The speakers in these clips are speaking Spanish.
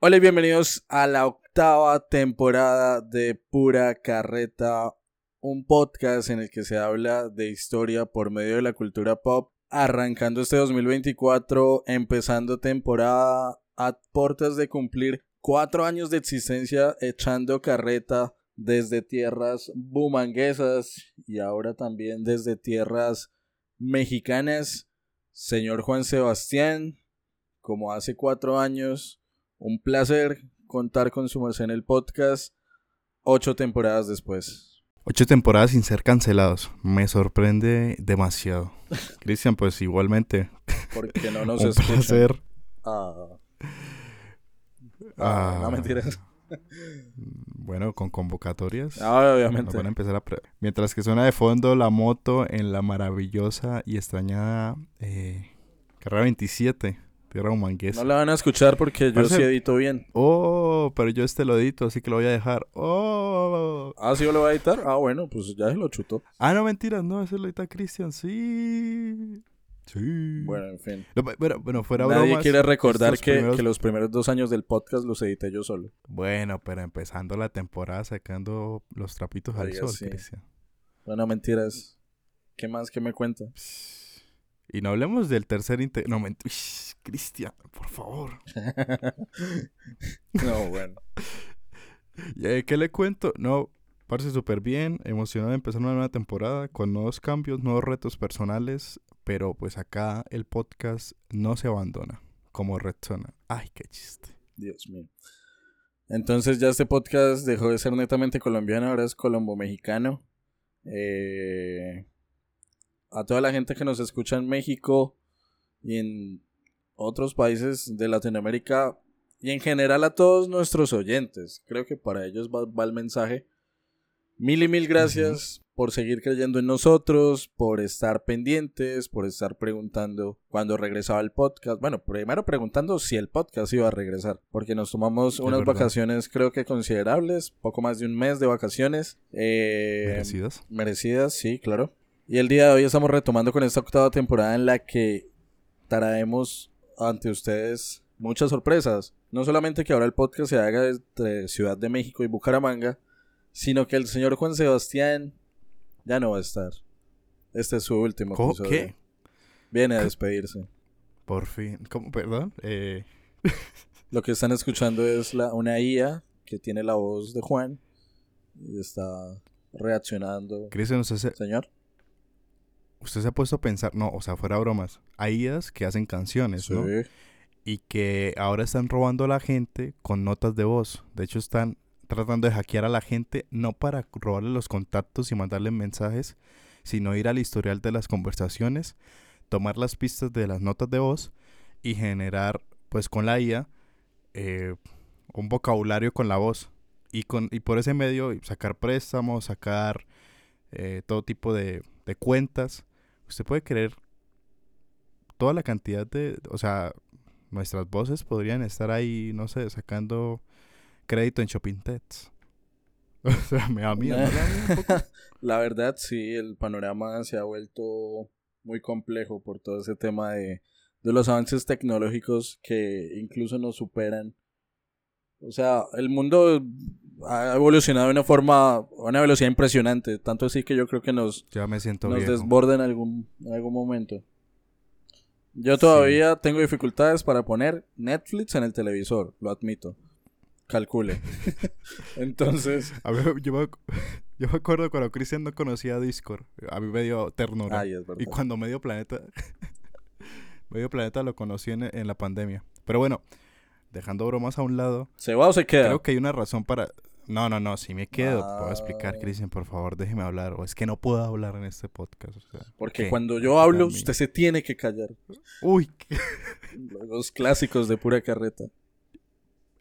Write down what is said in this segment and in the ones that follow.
Hola y bienvenidos a la octava temporada de Pura Carreta, un podcast en el que se habla de historia por medio de la cultura pop, arrancando este 2024, empezando temporada a puertas de cumplir cuatro años de existencia echando carreta desde tierras bumanguesas y ahora también desde tierras mexicanas. Señor Juan Sebastián, como hace cuatro años, un placer contar con su merced en el podcast ocho temporadas después. Ocho temporadas sin ser cancelados. Me sorprende demasiado. Cristian, pues igualmente. Porque no nos un escuchan. placer. Ah, Ah. ah, no mentiras. Bueno, con convocatorias. Ah, Nos obviamente. van a empezar a Mientras que suena de fondo la moto en la maravillosa y extrañada eh, carrera 27, tierra humanguesa. No la van a escuchar porque yo sí edito bien. Oh, pero yo este lo edito, así que lo voy a dejar. Oh. Ah, sí, yo lo voy a editar. Ah, bueno, pues ya se lo chutó. Ah, no, mentiras, no, ese lo edita Cristian, sí. Sí. Bueno, en fin. No, pe- bueno, fuera Nadie bromas, quiere recordar que, primeros- que los primeros dos años del podcast los edité yo solo. Bueno, pero empezando la temporada sacando los trapitos al sol, sí. Cristian. Bueno, mentiras. ¿Qué más que me cuenta? Y no hablemos del tercer No, ment- Cristian, por favor. no, bueno. ¿Y, eh, ¿Qué le cuento? No, parece súper bien, emocionado de empezar una nueva temporada con nuevos cambios, nuevos retos personales, pero pues acá el podcast no se abandona como Red Zona. Ay, qué chiste. Dios mío. Entonces ya este podcast dejó de ser netamente colombiano, ahora es colombo-mexicano. Eh, a toda la gente que nos escucha en México y en otros países de Latinoamérica y en general a todos nuestros oyentes, creo que para ellos va, va el mensaje. Mil y mil gracias por seguir creyendo en nosotros, por estar pendientes, por estar preguntando cuándo regresaba el podcast. Bueno, primero preguntando si el podcast iba a regresar, porque nos tomamos unas verdad. vacaciones creo que considerables, poco más de un mes de vacaciones. Eh, Merecidas. Merecidas, sí, claro. Y el día de hoy estamos retomando con esta octava temporada en la que traemos ante ustedes muchas sorpresas. No solamente que ahora el podcast se haga entre Ciudad de México y Bucaramanga, sino que el señor Juan Sebastián ya no va a estar. Este es su último Co- episodio. ¿Qué? Viene a despedirse. Por fin. ¿Cómo? Perdón. Eh, Lo que están escuchando es la, una IA que tiene la voz de Juan y está reaccionando. Cristian, usted se, Señor. Usted se ha puesto a pensar, no, o sea, fuera bromas. Hay IAs que hacen canciones, ¿no? Y que ahora están robando a la gente con notas de voz. De hecho, están tratando de hackear a la gente no para robarle los contactos y mandarle mensajes, sino ir al historial de las conversaciones, tomar las pistas de las notas de voz y generar, pues con la IA, eh, un vocabulario con la voz. Y, con, y por ese medio sacar préstamos, sacar eh, todo tipo de, de cuentas. Usted puede creer toda la cantidad de, o sea, nuestras voces podrían estar ahí, no sé, sacando crédito en Shopping Tets. O sea, me da miedo. La verdad, sí, el panorama se ha vuelto muy complejo por todo ese tema de, de los avances tecnológicos que incluso nos superan. O sea, el mundo ha evolucionado de una forma, a una velocidad impresionante, tanto así que yo creo que nos, Ya me siento nos viejo. desborda en algún, en algún momento. Yo todavía tengo dificultades para poner Netflix en el televisor, lo admito. Calcule. Entonces, A mí, yo, me, yo me acuerdo cuando Cristian no conocía Discord. A mí me dio ternura. ay, es verdad. y cuando Medio Planeta... Medio Planeta lo conocí en, en la pandemia. Pero bueno, dejando bromas a un lado, ¿Se va o se queda? creo que hay una razón para... No, no, no, si me quedo, te puedo explicar, Ah. Cristian, por favor, déjeme hablar. O es que no puedo hablar en este podcast. o sea, Porque ¿qué? cuando yo hablo, usted se tiene que callar. Uy, Los clásicos de pura carreta.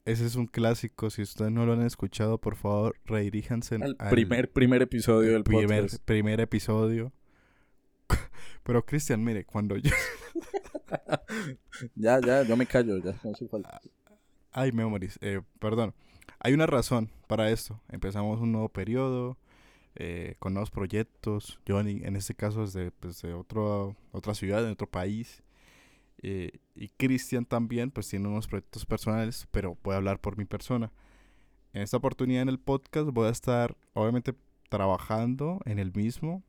ese es un clásico. Si ustedes no lo han escuchado, por favor, rediríjanse El al primer, primer episodio del primer, podcast. primer episodio. Pero Cristian, mire, cuando yo... Ya, ya, yo me callo, ya, no hace falta. Ay, memories. Eh, perdón. Hay una razón para esto. Empezamos un nuevo periodo. eh, con nuevos proyectos. Yo en, este caso desde, desde otro, otra ciudad, en otro país. Eh, y Cristian también, pues tiene unos proyectos personales, pero puede hablar por mi persona. En esta oportunidad en el podcast voy a estar, obviamente, trabajando en el mismo,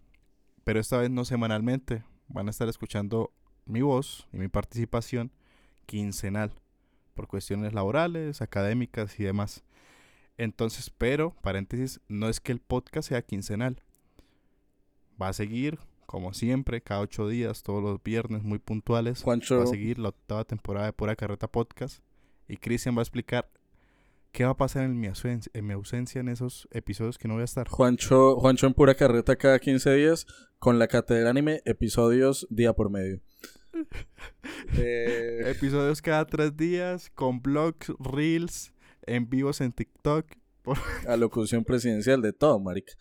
pero esta vez no semanalmente. Van a estar escuchando mi voz y mi participación quincenal, por cuestiones laborales, académicas y demás. Entonces, pero, paréntesis, no es que el podcast sea quincenal. Va a seguir, como siempre, cada ocho días, todos los viernes, muy puntuales. Va a seguir la octava temporada de Pura Carreta Podcast. Y Cristian va a explicar qué va a pasar en mi, ausencia, en mi ausencia en esos episodios que no voy a estar. Juancho, Juancho en Pura Carreta cada 15 días, con la cátedra anime, episodios día por medio. Eh, episodios cada tres días, con blogs, reels en vivos en TikTok. Por... Alocución presidencial de todo, marica.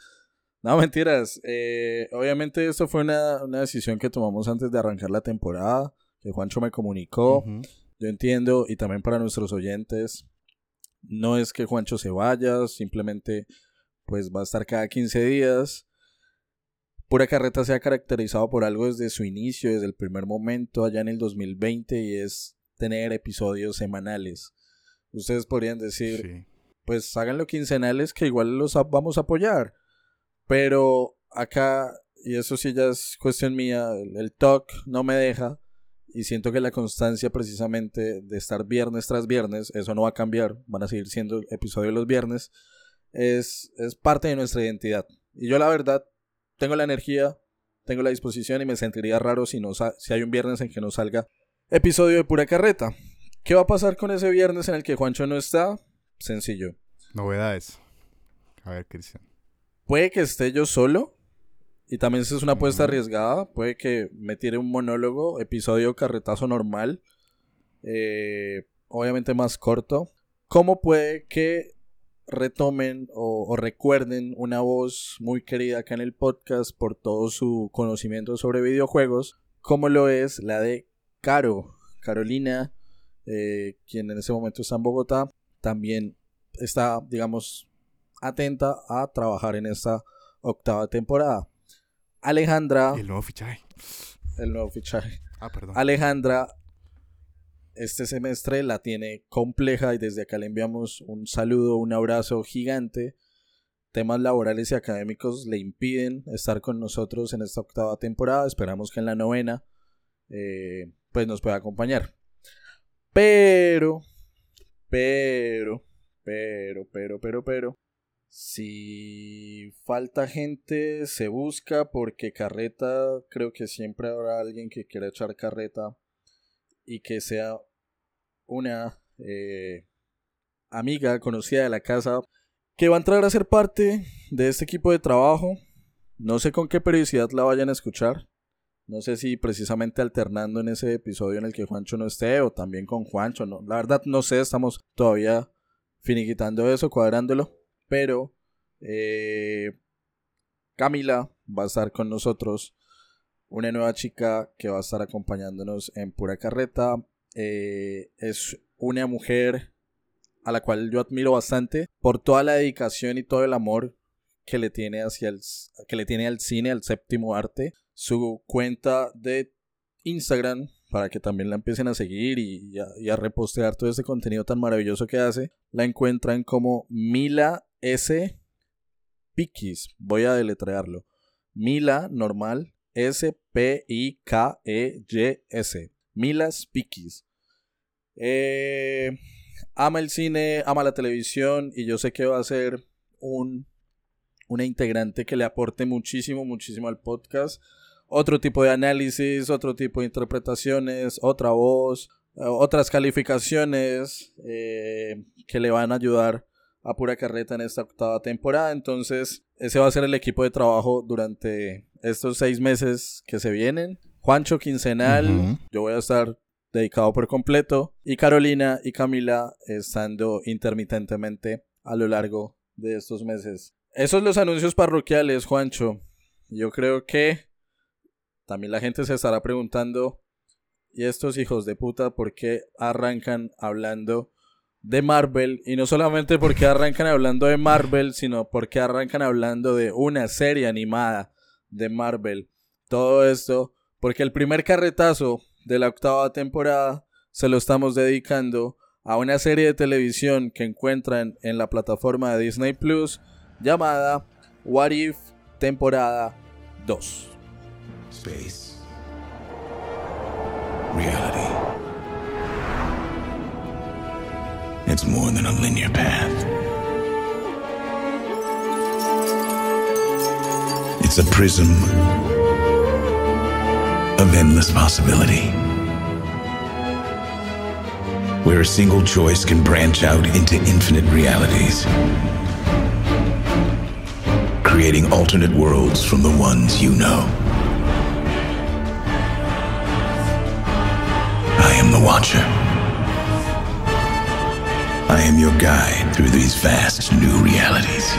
No, mentiras. Eh, obviamente esto fue una, decisión que tomamos antes de arrancar la temporada, que Juancho me comunicó. Yo entiendo, y también para nuestros oyentes, no es que Juancho se vaya, simplemente pues va a estar cada 15 días. Pura Carreta se ha caracterizado por algo desde su inicio, desde el primer momento, allá en el 2020, y es tener episodios semanales ustedes podrían decir, pues háganlo quincenales que igual los vamos a apoyar. Pero acá, y eso sí ya es cuestión mía, el, talk no me deja. Y siento que la constancia precisamente de estar viernes tras viernes, eso no va a cambiar, van a seguir siendo episodios los viernes, es, es parte de nuestra identidad. Y yo la verdad, tengo la energía, tengo la disposición y me sentiría raro si, no, si hay un viernes en que no salga episodio de pura carreta. ¿Qué va a pasar con ese viernes en el que Juancho no está? Sencillo. Novedades. A ver, Cristian. Puede que esté yo solo. Y también es una apuesta arriesgada. Puede que me tire un monólogo, episodio carretazo normal. Eh, obviamente más corto. ¿Cómo puede que retomen o, o, recuerden una voz muy querida acá en el podcast por todo su conocimiento sobre videojuegos? Como lo es la de Caro. Carolina eh, quien en ese momento está en Bogotá, también está, digamos, atenta a trabajar en esta octava temporada. Alejandra. El nuevo fichaje. El nuevo fichaje. Ah, perdón. Alejandra, este semestre la tiene compleja y desde acá le enviamos un saludo, un abrazo gigante. Temas laborales y académicos le impiden estar con nosotros en esta octava temporada. Esperamos que en la novena eh, pues nos pueda acompañar. Pero, pero, pero, pero, pero, pero. Si falta gente, se busca porque carreta, creo que siempre habrá alguien que quiera echar carreta y que sea una eh, amiga conocida de la casa que va a entrar a ser parte de este equipo de trabajo. No sé con qué periodicidad la vayan a escuchar. No sé si precisamente alternando en ese episodio en el que Juancho no esté o también con Juancho. No, la verdad no sé, estamos todavía finiquitando eso, cuadrándolo. Pero eh, Camila va a estar con nosotros. Una nueva chica que va a estar acompañándonos en pura carreta. Eh, es una mujer a la cual yo admiro bastante por toda la dedicación y todo el amor que le tiene hacia el que le tiene al cine, al séptimo arte su cuenta de Instagram para que también la empiecen a seguir y, a, repostear todo ese contenido tan maravilloso que hace. La encuentran como Mila S. Pikis. Voy a deletrearlo. Mila normal S P I K E Y S. Mila Pikis. Eh, ama el cine, ama la televisión y yo sé que va a ser un una integrante que le aporte muchísimo, muchísimo al podcast otro tipo de análisis, otro tipo de interpretaciones, otra voz, eh, otras calificaciones eh, que le van a ayudar a pura carreta en esta octava temporada. Entonces, ese va a ser el equipo de trabajo durante estos seis meses que se vienen. Juancho quincenal, yo voy a estar dedicado por completo. Y Carolina y Camila estando intermitentemente a lo largo de estos meses. Esos son los anuncios parroquiales, Juancho. Yo creo que también la gente se estará preguntando, ¿y estos hijos de puta por qué arrancan hablando de Marvel? Y no solamente porque arrancan hablando de Marvel, sino porque arrancan hablando de una serie animada de Marvel. Todo esto porque el primer carretazo de la octava temporada se lo estamos dedicando a una serie de televisión que encuentran en la plataforma de Disney Plus llamada What If temporada 2. Space. Reality. It's more than a linear path. It's a prism of endless possibility. Where a single choice can branch out into infinite realities. Creating alternate worlds from the ones you know. Am the Watcher. I am your guide through these vast new realities.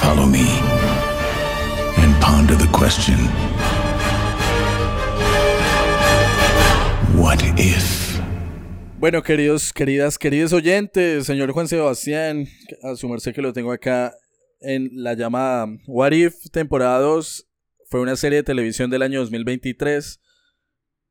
Follow me and ponder the question What if? Bueno, queridos, queridas, queridos oyentes, señor Juan Sebastián, a su merced que lo tengo acá en la llamada What If temporada 2 fue una serie de televisión del año 2023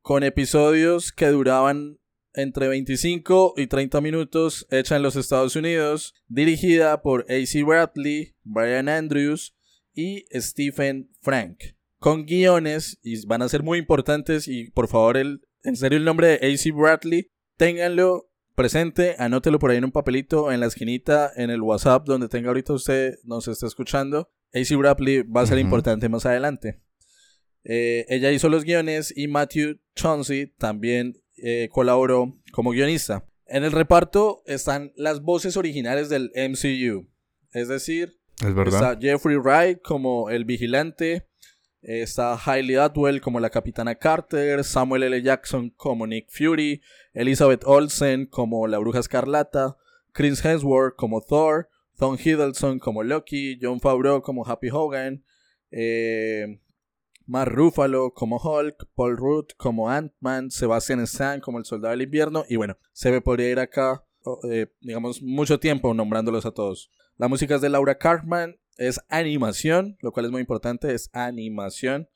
con episodios que duraban entre 25 y 30 minutos, hecha en los Estados Unidos, dirigida por A.C. Bradley, Brian Andrews y Stephen Frank, con guiones, y van a ser muy importantes, y por favor el en serio el nombre de AC Bradley, ténganlo presente, anótelo por ahí en un papelito, en la esquinita, en el WhatsApp, donde tenga ahorita usted nos está escuchando. AC Bradley va a ser importante más adelante. Eh, ella hizo los guiones y Matthew Chauncey también eh, colaboró como guionista. En el reparto están las voces originales del MCU. Es decir, está Jeffrey Wright como el vigilante, Está Hailey Atwell como la Capitana Carter, Samuel L. Jackson como Nick Fury, Elizabeth Olsen como la Bruja Escarlata, Chris Hemsworth como Thor, Tom Hiddleston como Loki, John Favreau como Happy Hogan, eh, Mark Ruffalo como Hulk, Paul Rudd como Ant-Man, Sebastian Stan como el Soldado del Invierno, y bueno, se me podría ir acá, eh, digamos, mucho tiempo nombrándolos a todos. La música es de Laura Cartman es animación, lo cual es muy importante, es animación.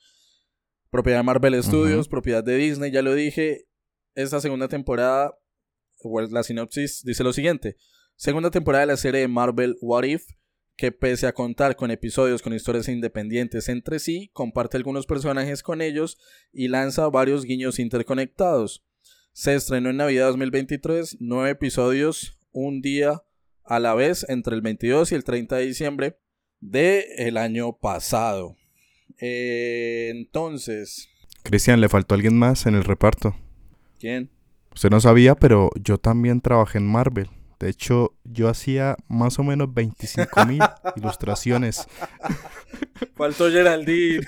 Propiedad de Marvel Studios, propiedad de Disney, ya lo dije. Esta segunda temporada, la sinopsis dice lo siguiente. Segunda temporada de la serie de Marvel What If, que pese a contar con episodios con historias independientes entre sí, comparte algunos personajes con ellos y lanza varios guiños interconectados. Se estrenó en Navidad 2023, nueve episodios, un día a la vez entre el 22 y el 30 de diciembre de el año pasado. Eh, entonces. Cristian, le faltó alguien más en el reparto. ¿Quién? Usted no sabía, pero yo también trabajé en Marvel. De hecho, yo hacía más o menos 25 mil ilustraciones. Faltó Geraldine.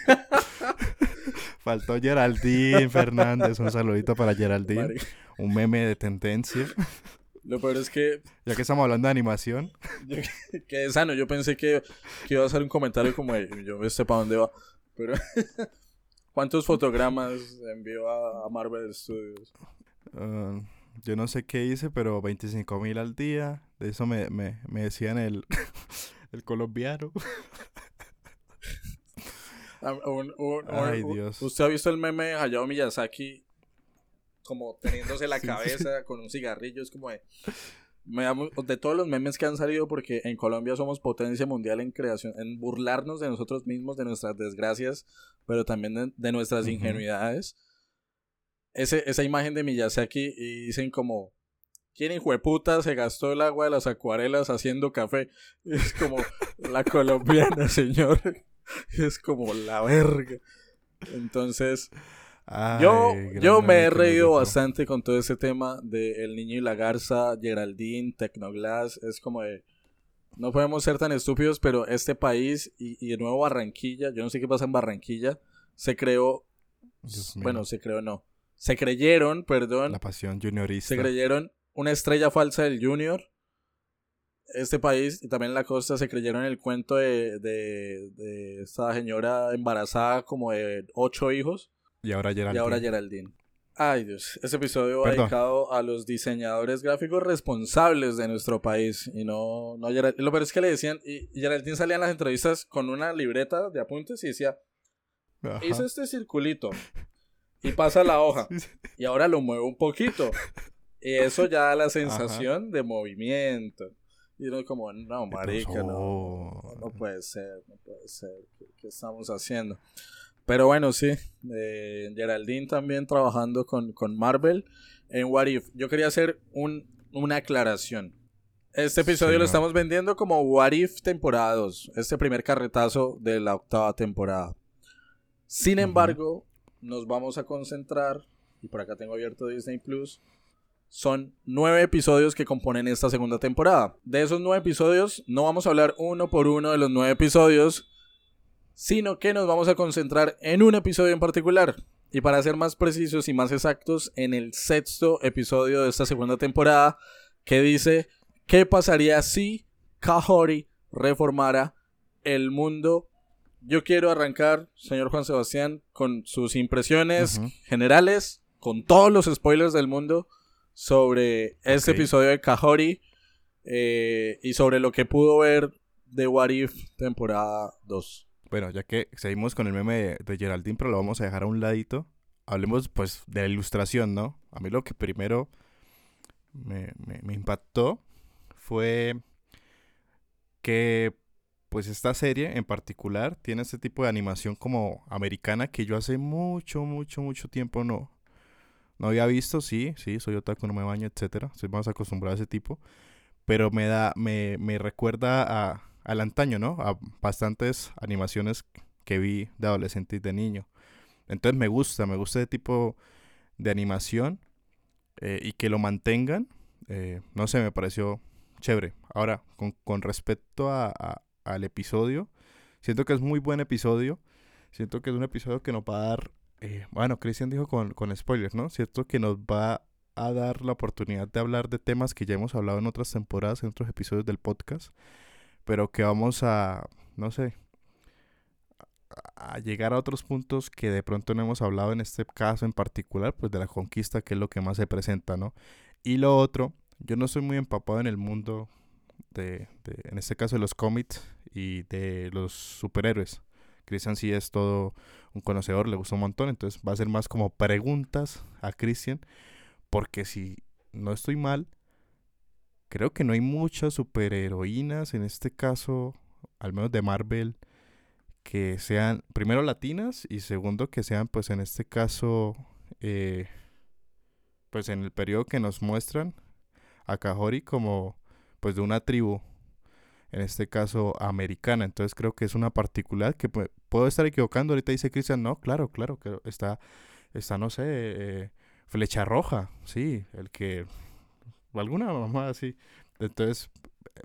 Faltó Geraldine Fernández. Un saludito para Geraldine. Un meme de tendencia. Lo peor es que. Ya que estamos hablando de animación. que sano, yo pensé que, iba a hacer un comentario como de, yo sé para dónde va. Pero. ¿Cuántos fotogramas envió a, Marvel Studios? Ah, yo no sé qué hice, pero 25 mil al día. De eso me, me, me decían el, el colombiano. Ah, Ay, Dios. ¿Usted ha visto el meme de Hayao Miyazaki como teniéndose la cabeza con un cigarrillo, es como de... de todos los memes que han salido, porque en Colombia somos potencia mundial en creación, en burlarnos de nosotros mismos, de nuestras desgracias, pero también de, nuestras ingenuidades. Ese, esa imagen de Miyazaki y dicen como, ¿quién hijo de puta se gastó el agua de las acuarelas haciendo café? es como la colombiana, señor. es como la verga. Entonces, yo, yo me he reído bastante con todo ese tema de El Niño y la Garza, Geraldine, Tecnoglass. Es como de. No podemos ser tan estúpidos, pero este país y, y de nuevo Barranquilla, yo no sé qué pasa en Barranquilla, se creó. Bueno, se creó no. Se creyeron, perdón. La pasión juniorista. Se creyeron una estrella falsa del Junior. Este país y también la costa se creyeron el cuento de, de, de esta señora embarazada como de ocho hijos y ahora Geraldine. Y ahora Geraldine. Ay Dios, este episodio va dedicado a los diseñadores gráficos responsables de nuestro país y no, no Geraldine. Lo peor es que le decían, y Geraldine salía en las entrevistas con una libreta de apuntes y decía, hice este circulito y pasa la hoja. Y ahora lo muevo un poquito. Y eso ya da la sensación de movimiento. Y uno como, no, marica, no, no puede ser, no puede ser. ¿Qué, estamos haciendo? Pero bueno, sí. Eh, Geraldine también trabajando con, con Marvel en What If. Yo quería hacer un, una aclaración. Este episodio lo estamos vendiendo como What If temporada 2. Este primer carretazo de la octava temporada. Sin embargo, nos vamos a concentrar, y por acá tengo abierto Disney Plus, son nueve episodios que componen esta segunda temporada. De esos nueve episodios, no vamos a hablar uno por uno de los nueve episodios, sino que nos vamos a concentrar en un episodio en particular. Y para ser más precisos y más exactos, en el sexto episodio de esta segunda temporada, que dice, ¿qué pasaría si Kahori reformara el mundo? Yo quiero arrancar, señor Juan Sebastián, con sus impresiones generales, con todos los spoilers del mundo sobre este episodio de Kahori eh, y sobre lo que pudo ver de What If temporada 2. Bueno, ya que seguimos con el meme de, Geraldine, pero lo vamos a dejar a un ladito. Hablemos pues de la ilustración, ¿no? A mí lo que primero me, me impactó fue que pues esta serie en particular tiene este tipo de animación como americana que yo hace mucho, mucho, mucho tiempo no, no había visto, sí, sí, soy otaku, no me baño, etcétera. Soy más acostumbrado a ese tipo. Pero me da, me, me recuerda a, al antaño, ¿no? A bastantes animaciones que vi de adolescente y de niño. Entonces me gusta, me gusta ese tipo de animación eh, y que lo mantengan. Eh, no sé, me pareció chévere. Ahora, con, con respecto a, al episodio, siento que es muy buen episodio. Siento que es un episodio que nos va a dar eh, bueno, Cristian dijo con, con spoilers, ¿no? Cierto que nos va a dar la oportunidad de hablar de temas que ya hemos hablado en otras temporadas, en otros episodios del podcast, pero que vamos a, no sé, a llegar a otros puntos que de pronto no hemos hablado en este caso en particular, pues de la conquista, que es lo que más se presenta, ¿no? Y lo otro, yo no soy muy empapado en el mundo de, de en este caso de los cómics y de los superhéroes. Cristian sí es todo un conocedor, le gusta un montón, entonces va a ser más como preguntas a Cristian, porque si no estoy mal, creo que no hay muchas superheroínas en este caso, al menos de Marvel, que sean primero latinas y segundo que sean pues en este caso eh, pues en el periodo que nos muestran a Kahori como pues de una tribu en este caso americana. Entonces creo que es una particular que puedo estar equivocando. Ahorita dice Cristian, no, claro, claro, que está, está no sé, eh, flecha roja, sí, el que, alguna mamá así. Entonces,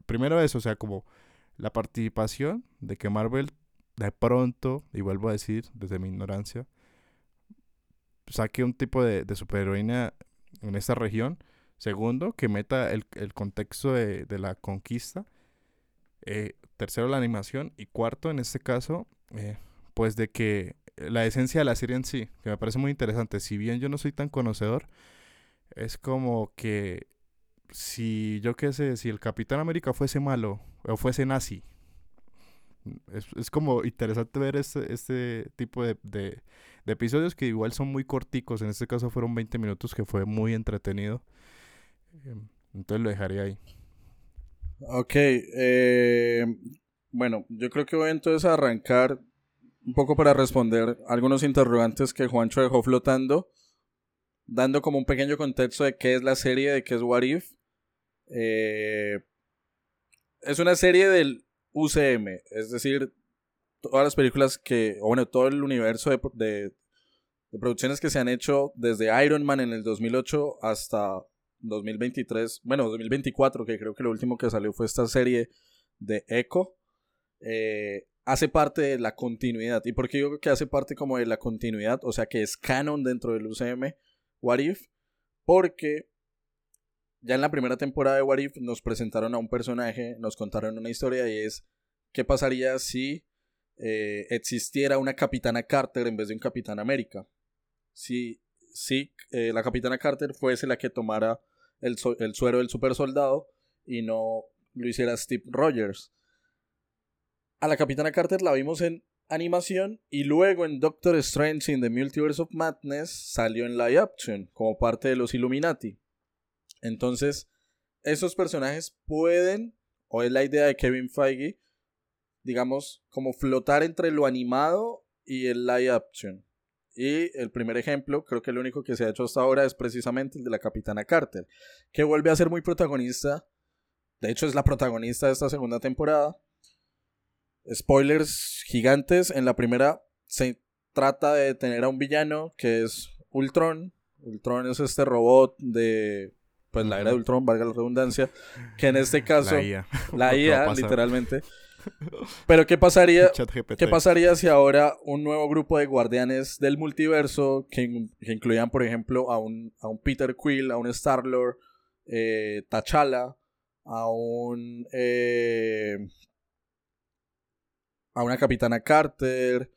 primero eso, o sea, como la participación de que Marvel de pronto, y vuelvo a decir desde mi ignorancia, saque un tipo de, de superheroína en esta región. Segundo, que meta el, el contexto de la conquista eh, tercero, la animación. Y cuarto, en este caso, eh, pues de que la esencia de la serie en sí, que me parece muy interesante. Si bien yo no soy tan conocedor, es como que si yo qué sé, si el Capitán América fuese malo o fuese nazi, es, es como interesante ver este, este tipo de, de, episodios que igual son muy corticos. En este caso fueron 20 minutos que fue muy entretenido. Em, entonces lo dejaré ahí. Ok, eh, bueno, yo creo que voy entonces a arrancar un poco para responder algunos interrogantes que Juancho dejó flotando, dando como un pequeño contexto de qué es la serie, de qué es What If. Eh, es una serie del UCM, es decir, todas las películas que, o bueno, todo el universo de, de, de producciones que se han hecho desde Iron Man en el 2008 hasta 2023, bueno, 2024, que creo que lo último que salió fue esta serie de Echo, eh, hace parte de la continuidad. ¿Y por qué digo que hace parte como de la continuidad? O sea, que es canon dentro del UCM, What If, porque ya en la primera temporada de What If nos presentaron a un personaje, nos contaron una historia y es qué pasaría si eh, existiera una Capitana Carter en vez de un Capitán América. Si, si eh, la Capitana Carter fuese la que tomara el, suero del super soldado y no lo hiciera Steve Rogers. A la Capitana Carter la vimos en animación y luego en Doctor Strange in the Multiverse of Madness salió en live action como parte de los Illuminati. Entonces, esos personajes pueden, o es la idea de Kevin Feige, digamos, como flotar entre lo animado y el live action. Y el primer ejemplo, creo que el único que se ha hecho hasta ahora es precisamente el de la Capitana Carter, que vuelve a ser muy protagonista. De hecho, es la protagonista de esta segunda temporada. Spoilers gigantes. En la primera se trata de tener a un villano que es Ultron. Ultron es este robot de pues la era de Ultron, valga la redundancia, que en este caso la IA, la IA literalmente pero ¿qué pasaría, ¿qué pasaría si ahora un nuevo grupo de guardianes del multiverso, que, incluían, por ejemplo, a un, a un Peter Quill, a un Star-Lord, eh, T'Challa, a un... Eh, a una Capitana Carter,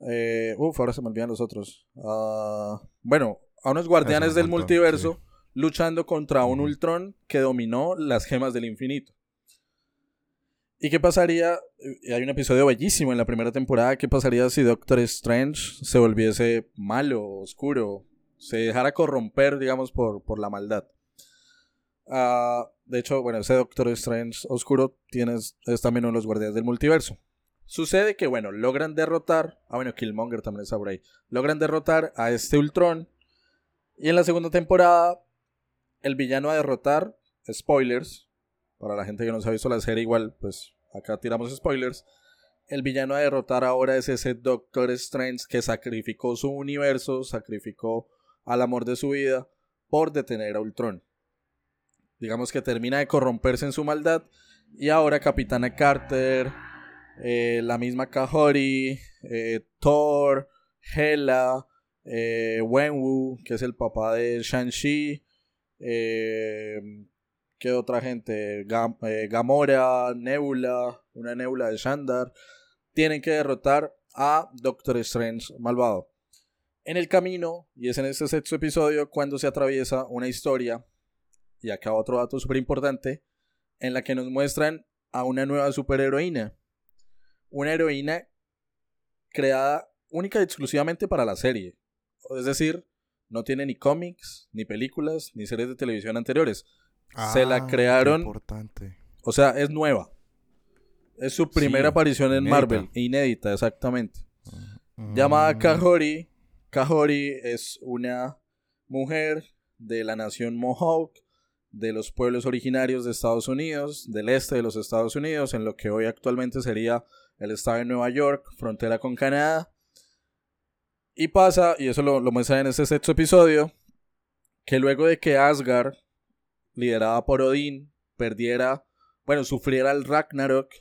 eh, uf, ahora se me olvidan los otros. Ah, bueno, a unos guardianes del multiverso luchando contra un Ultron que dominó las gemas del infinito. ¿Y qué pasaría? Hay un episodio bellísimo en la primera temporada. ¿Qué pasaría si Doctor Strange se volviese malo, oscuro? Se dejara corromper, digamos, por, por la maldad. Ah, de hecho, bueno, ese Doctor Strange oscuro tienes, es también uno de los guardianes del multiverso. Sucede que, bueno, logran derrotar. Ah, bueno, Killmonger también está por ahí. Logran derrotar a este Ultron. Y en la segunda temporada, el villano a derrotar, spoilers, para la gente que no se ha visto la serie, igual, pues acá tiramos spoilers. El villano a derrotar ahora es ese Doctor Strange que sacrificó su universo, sacrificó al amor de su vida por detener a Ultron. Digamos que termina de corromperse en su maldad y ahora Capitana Carter, eh, la misma Kahori, eh, Thor, Hela, eh, Wenwu, que es el papá de Shang-Chi, ¿Qué otra gente? Eh, Gamora, Nebula, una Nebula de Shandar. Tienen que derrotar a Doctor Strange malvado. En el camino, y es en este sexto episodio, cuando se atraviesa una historia, y acá otro dato súper importante, en la que nos muestran a una nueva superheroína. Una heroína creada única y exclusivamente para la serie. Es decir, no tiene ni cómics, ni películas, ni series de televisión anteriores se la ah, crearon. Importante. O sea, es nueva. Es su primera aparición en Marvel. Inédita, exactamente. Mm. Llamada Kahori. Kahori es una mujer de la nación Mohawk, de los pueblos originarios de Estados Unidos, del este de los Estados Unidos, en lo que hoy actualmente sería el estado de Nueva York, frontera con Canadá. Y pasa, y eso lo, lo muestra en este sexto episodio, que luego de que Asgard liderada por Odín, perdiera, bueno, sufriera el Ragnarok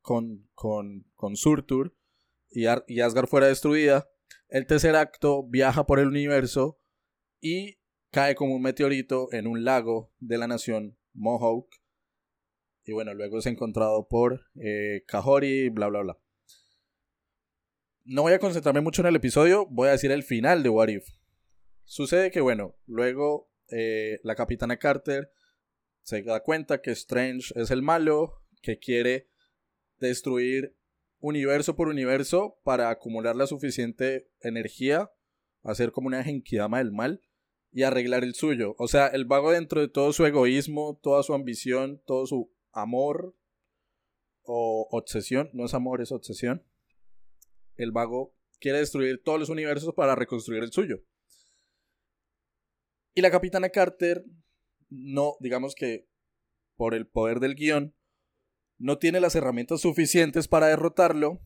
con, con, con Surtur y, y Asgard fuera destruida, el tercer acto viaja por el universo y cae como un meteorito en un lago de la nación Mohawk. Y bueno, luego es encontrado por eh, Kahori, bla, bla, bla. No voy a concentrarme mucho en el episodio, voy a decir el final de What If. Sucede que, bueno, luego eh, la capitana Carter se da cuenta que Strange es el malo, que quiere destruir universo por universo para acumular la suficiente energía, hacer como una genkidama del mal y arreglar el suyo. O sea, el vago dentro de todo su egoísmo, toda su ambición, todo su amor o obsesión, no es amor, es obsesión. El vago quiere destruir todos los universos para reconstruir el suyo. Y la capitana Carter no, digamos que por el poder del guion, no tiene las herramientas suficientes para derrotarlo,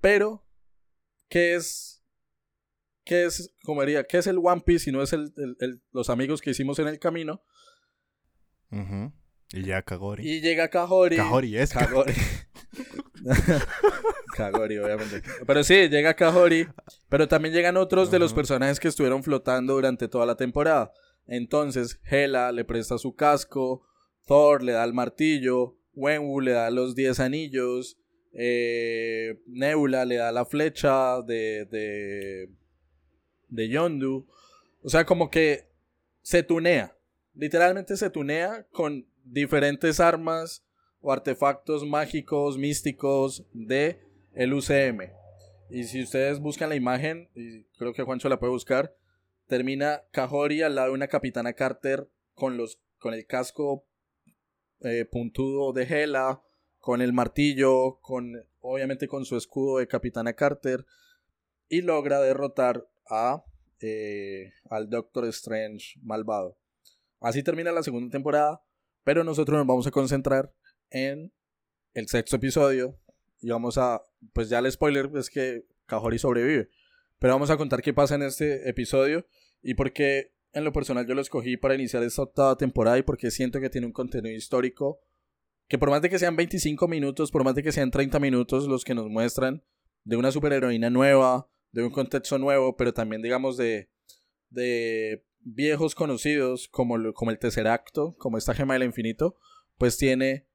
pero ¿qué es? ¿Qué es, como diría, qué es el One Piece si no es el, los amigos que hicimos en el camino? Y llega Kagori. Y llega Kagori. Kagori es Kagori. Kagori, obviamente. Pero sí, llega Kagori. Pero también llegan otros de los personajes que estuvieron flotando durante toda la temporada. Entonces, Hela le presta su casco, Thor le da el martillo, Wenwu le da los 10 anillos, eh, Nebula le da la flecha de, de, de Yondu. O sea, como que se tunea. Literalmente se tunea con diferentes armas o artefactos mágicos, místicos de el UCM. Y si ustedes buscan la imagen, y creo que Juancho la puede buscar, termina Cajori al lado de una capitana Carter con, los, con el casco eh, puntudo de Hela, con el martillo, con obviamente con su escudo de capitana Carter, y logra derrotar a, eh, al Doctor Strange malvado. Así termina la segunda temporada, pero nosotros nos vamos a concentrar en el sexto episodio, y vamos a, pues ya el spoiler es que Cajori sobrevive. Pero vamos a contar qué pasa en este episodio y por qué en lo personal yo lo escogí para iniciar esta octava temporada y porque siento que tiene un contenido histórico que por más de que sean 25 minutos, por más de que sean 30 minutos los que nos muestran de una superheroína nueva, de un contexto nuevo, pero también digamos de, de viejos conocidos como, como el tercer acto, como esta gema del infinito, pues tiene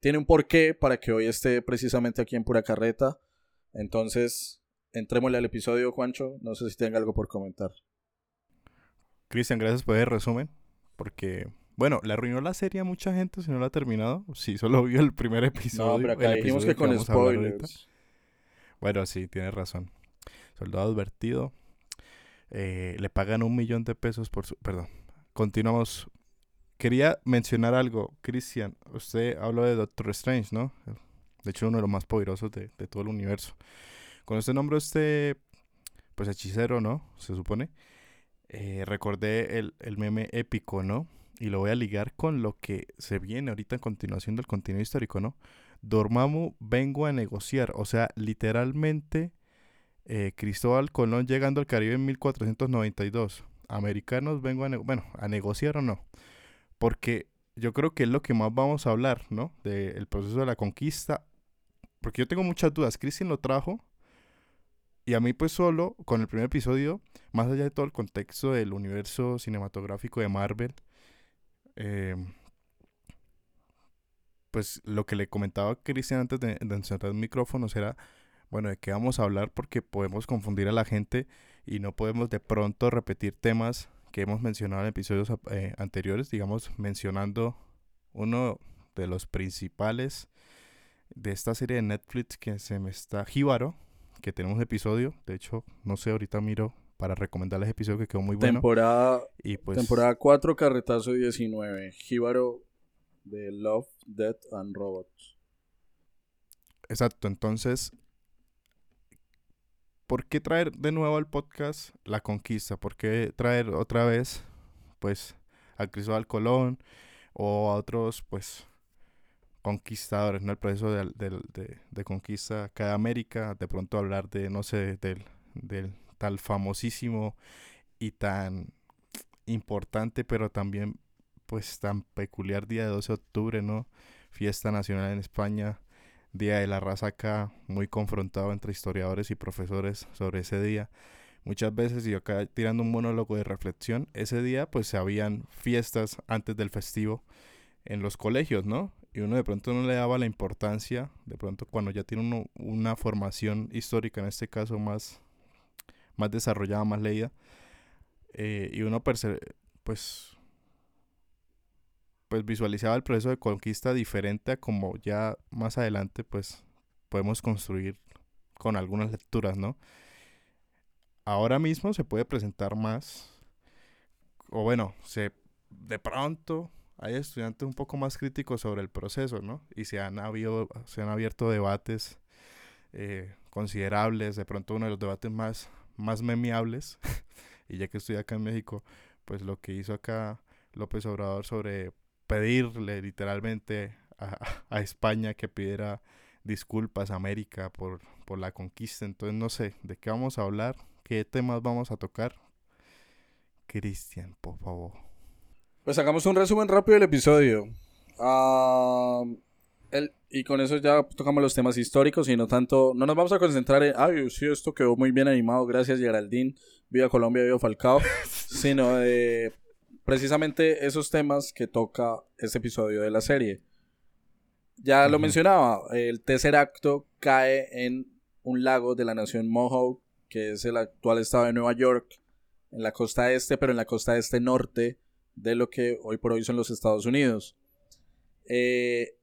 tiene un porqué para que hoy esté precisamente aquí en Pura Carreta. Entonces, entrémosle al episodio, Juancho. No sé si tenga algo por comentar. Cristian, gracias por el resumen. Porque, bueno, le arruinó la serie a mucha gente si no la ha terminado. Sí, solo vio el primer episodio. No, pero acá dijimos que, con spoilers. Bueno, sí, tienes razón. Soldado advertido. Eh, le pagan un millón de pesos por su... Perdón. Continuamos Quería mencionar algo, Cristian. Usted habló de Doctor Strange, ¿no? De hecho, uno de los más poderosos de, todo el universo. Con este nombre, este, pues hechicero, ¿no? Se supone. Eh, recordé el, el, meme épico, ¿no? Y lo voy a ligar con lo que se viene ahorita en continuación del contenido histórico, ¿no? Dormammu vengo a negociar. O sea, literalmente, eh, Cristóbal Colón llegando al Caribe en 1492. Americanos vengo a, bueno, a negociar o no porque yo creo que es lo que más vamos a hablar, ¿no? Del proceso de la conquista, porque yo tengo muchas dudas. Christian lo trajo y a mí pues solo con el primer episodio, más allá de todo el contexto del universo cinematográfico de Marvel, eh, pues lo que le comentaba a Cristian antes de, de el micrófono era, bueno, de qué vamos a hablar porque podemos confundir a la gente y no podemos de pronto repetir temas que hemos mencionado en episodios eh, anteriores, digamos, mencionando uno de los principales de esta serie de Netflix que se me está Jíbaro, que tenemos episodio, de hecho, no sé, ahorita miro para recomendarles episodio que quedó muy bueno. Temporada, y pues, temporada 4, Carretazo 19, Jíbaro de Love, Death and Robots. Exacto, entonces ¿por qué traer de nuevo al podcast La Conquista? ¿Por qué traer otra vez, pues, a Cristóbal Colón o a otros, pues, conquistadores, ¿no? El proceso de, de, conquista acá de América, de pronto hablar de, no sé, del, del tal famosísimo y tan importante, pero también, pues, tan peculiar día de 12 de octubre, ¿no? Fiesta nacional en España Día de la Raza acá, muy confrontado entre historiadores y profesores sobre ese día. Muchas veces, y acá tirando un monólogo de reflexión, ese día pues se habían fiestas antes del festivo en los colegios, ¿no? Y uno de pronto no le daba la importancia, de pronto cuando ya tiene uno una formación histórica, en este caso más, más desarrollada, más leída, eh, y uno pues pues visualizaba el proceso de conquista diferente a como ya más adelante pues podemos construir con algunas lecturas, ¿no? Ahora mismo se puede presentar más, o bueno, se de pronto hay estudiantes un poco más críticos sobre el proceso, ¿no? Y se han, habido, se han abierto debates eh, considerables, de pronto uno de los debates más, más memeables, y ya que estoy acá en México, pues lo que hizo acá López Obrador sobre pedirle literalmente a, España que pidiera disculpas a América por, por la conquista. Entonces no sé de qué vamos a hablar, qué temas vamos a tocar. Cristian, por favor. Pues hagamos un resumen rápido del episodio. El, y con eso ya tocamos los temas históricos y no tanto, no nos vamos a concentrar en, ay, sí, esto quedó muy bien animado, gracias Geraldine, viva Colombia, viva Falcao, sino de precisamente esos temas que toca este episodio de la serie. Ya lo mencionaba, el tercer acto cae en un lago de la nación Mohawk, que es el actual estado de Nueva York, en la costa este, pero en la costa este norte de lo que hoy por hoy son los Estados Unidos. Eh,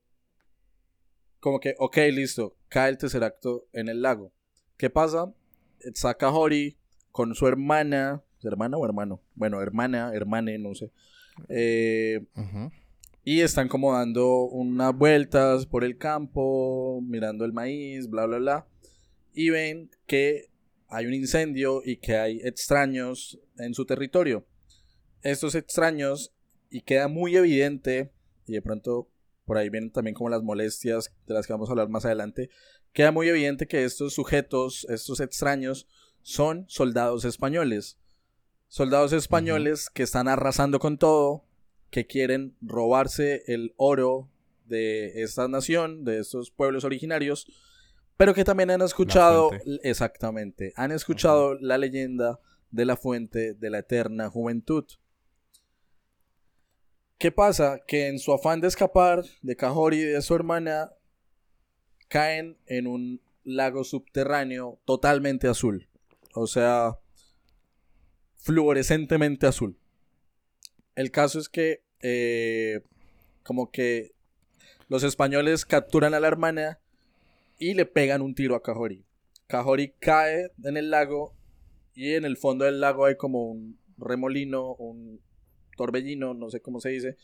como que, ok, listo, cae el tercer acto en el lago. ¿Qué pasa? Está Kahori con su hermana, hermana o hermano? Bueno, hermana, hermane, no sé. Eh, y están como dando unas vueltas por el campo, mirando el maíz, bla, bla, bla. Y ven que hay un incendio y que hay extraños en su territorio. Estos extraños, y queda muy evidente, y de pronto por ahí vienen también como las molestias de las que vamos a hablar más adelante, queda muy evidente que estos sujetos, estos extraños, son soldados españoles. Soldados españoles que están arrasando con todo, que quieren robarse el oro de esta nación, de estos pueblos originarios, pero que también han escuchado, exactamente, han escuchado la leyenda de la fuente de la eterna juventud. ¿Qué pasa? Que en su afán de escapar de Cajori y de su hermana, caen en un lago subterráneo totalmente azul. O sea, fluorescentemente azul. El caso es que, eh, como que los españoles capturan a la hermana y le pegan un tiro a Cajori. Cajori cae en el lago y en el fondo del lago hay como un remolino, un torbellino, no sé cómo se dice,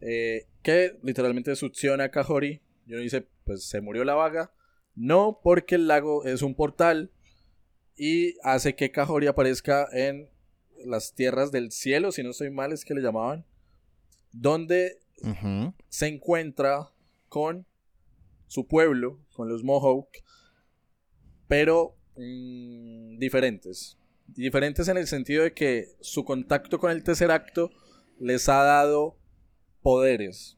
eh, que literalmente succiona a Cajori. Y uno dice, pues se murió la vaga. No, porque el lago es un portal y hace que Cajori aparezca en las tierras del cielo, si no estoy mal, es que le llamaban, donde se encuentra con su pueblo, con los Mohawk, pero mm, diferentes. Diferentes en el sentido de que su contacto con el tercer acto les ha dado poderes.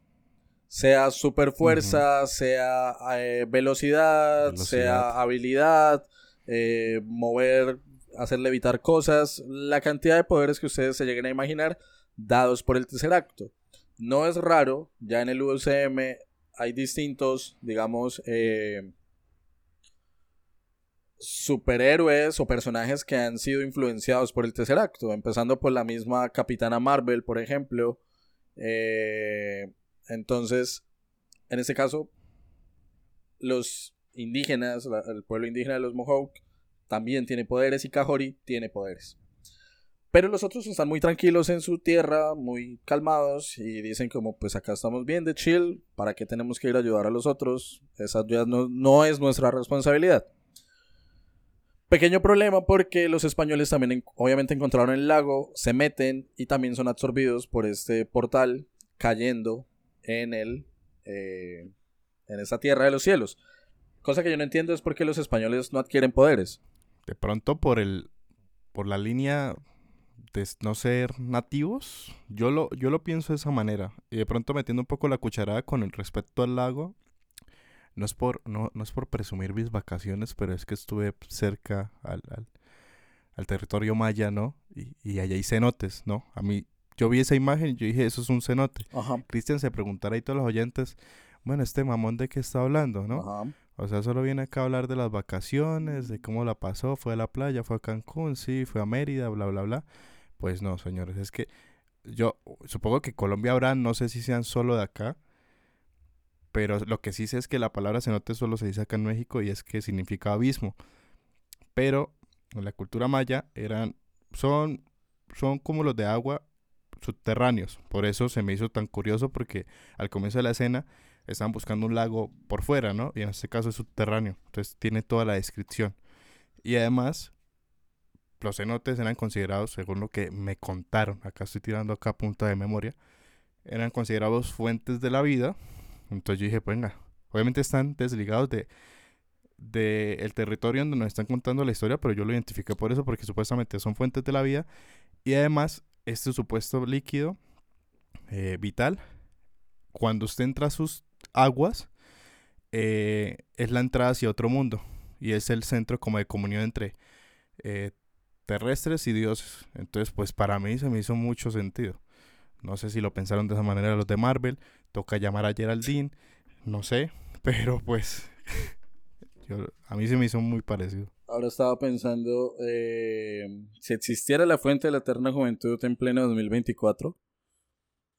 Sea super fuerza, sea eh, velocidad, sea habilidad, eh, mover, hacerle evitar cosas, la cantidad de poderes que ustedes se lleguen a imaginar dados por el tercer acto. No es raro, ya en el UCM hay distintos, digamos, eh, superhéroes o personajes que han sido influenciados por el tercer acto, empezando por la misma Capitana Marvel, por ejemplo. Eh, entonces, en este caso, los indígenas, el pueblo indígena de los Mohawk, también tiene poderes y Kahori tiene poderes. Pero los otros están muy tranquilos en su tierra, muy calmados y dicen como pues acá estamos bien de chill, ¿para qué tenemos que ir a ayudar a los otros? Esa no es nuestra responsabilidad. Pequeño problema porque los españoles también obviamente encontraron el lago, se meten y también son absorbidos por este portal cayendo en el eh, en esa tierra de los cielos. Cosa que yo no entiendo es por qué los españoles no adquieren poderes. De pronto por el por la línea de no ser nativos, yo lo, yo lo pienso de esa manera. Y de pronto metiendo un poco la cucharada con respecto al lago, no es por, no, no es por presumir mis vacaciones, pero es que estuve cerca al, al, territorio maya, ¿no? Y, y allá hay cenotes, ¿no? A mí, yo vi esa imagen y yo dije, eso es un cenote. Cristian se preguntará ahí todos los oyentes, bueno, este mamón de qué está hablando, ¿no? Ajá. O sea, solo viene acá a hablar de las vacaciones, de cómo la pasó, fue a la playa, fue a Cancún, sí, fue a Mérida, bla, bla, bla. Pues no, señores, es que yo supongo que Colombia habrá, no sé si sean solo de acá, pero lo que sí sé es que la palabra cenote solo se dice acá en México y es que significa abismo. Pero en la cultura maya eran, son, son como los de agua subterráneos. Por eso se me hizo tan curioso porque al comienzo de la escena estaban buscando un lago por fuera, ¿no? Y en este caso es subterráneo. Entonces tiene toda la descripción. Y además los cenotes eran considerados, según lo que me contaron, acá estoy tirando acá punta de memoria, eran considerados fuentes de la vida. Entonces yo dije, pues venga, obviamente están desligados de, de territorio donde nos están contando la historia, pero yo lo identifiqué por eso, porque supuestamente son fuentes de la vida. Y además, este supuesto líquido eh, vital, cuando usted entra a sus aguas, eh, es la entrada hacia otro mundo. Y es el centro como de comunión entre eh, terrestres y dioses. Entonces, pues para mí se me hizo mucho sentido. No sé si lo pensaron de esa manera los de Marvel. Toca llamar a Geraldine. No sé. Pero pues a mí se me hizo muy parecido. Ahora estaba pensando, eh, si existiera la fuente de la eterna juventud en pleno 2024,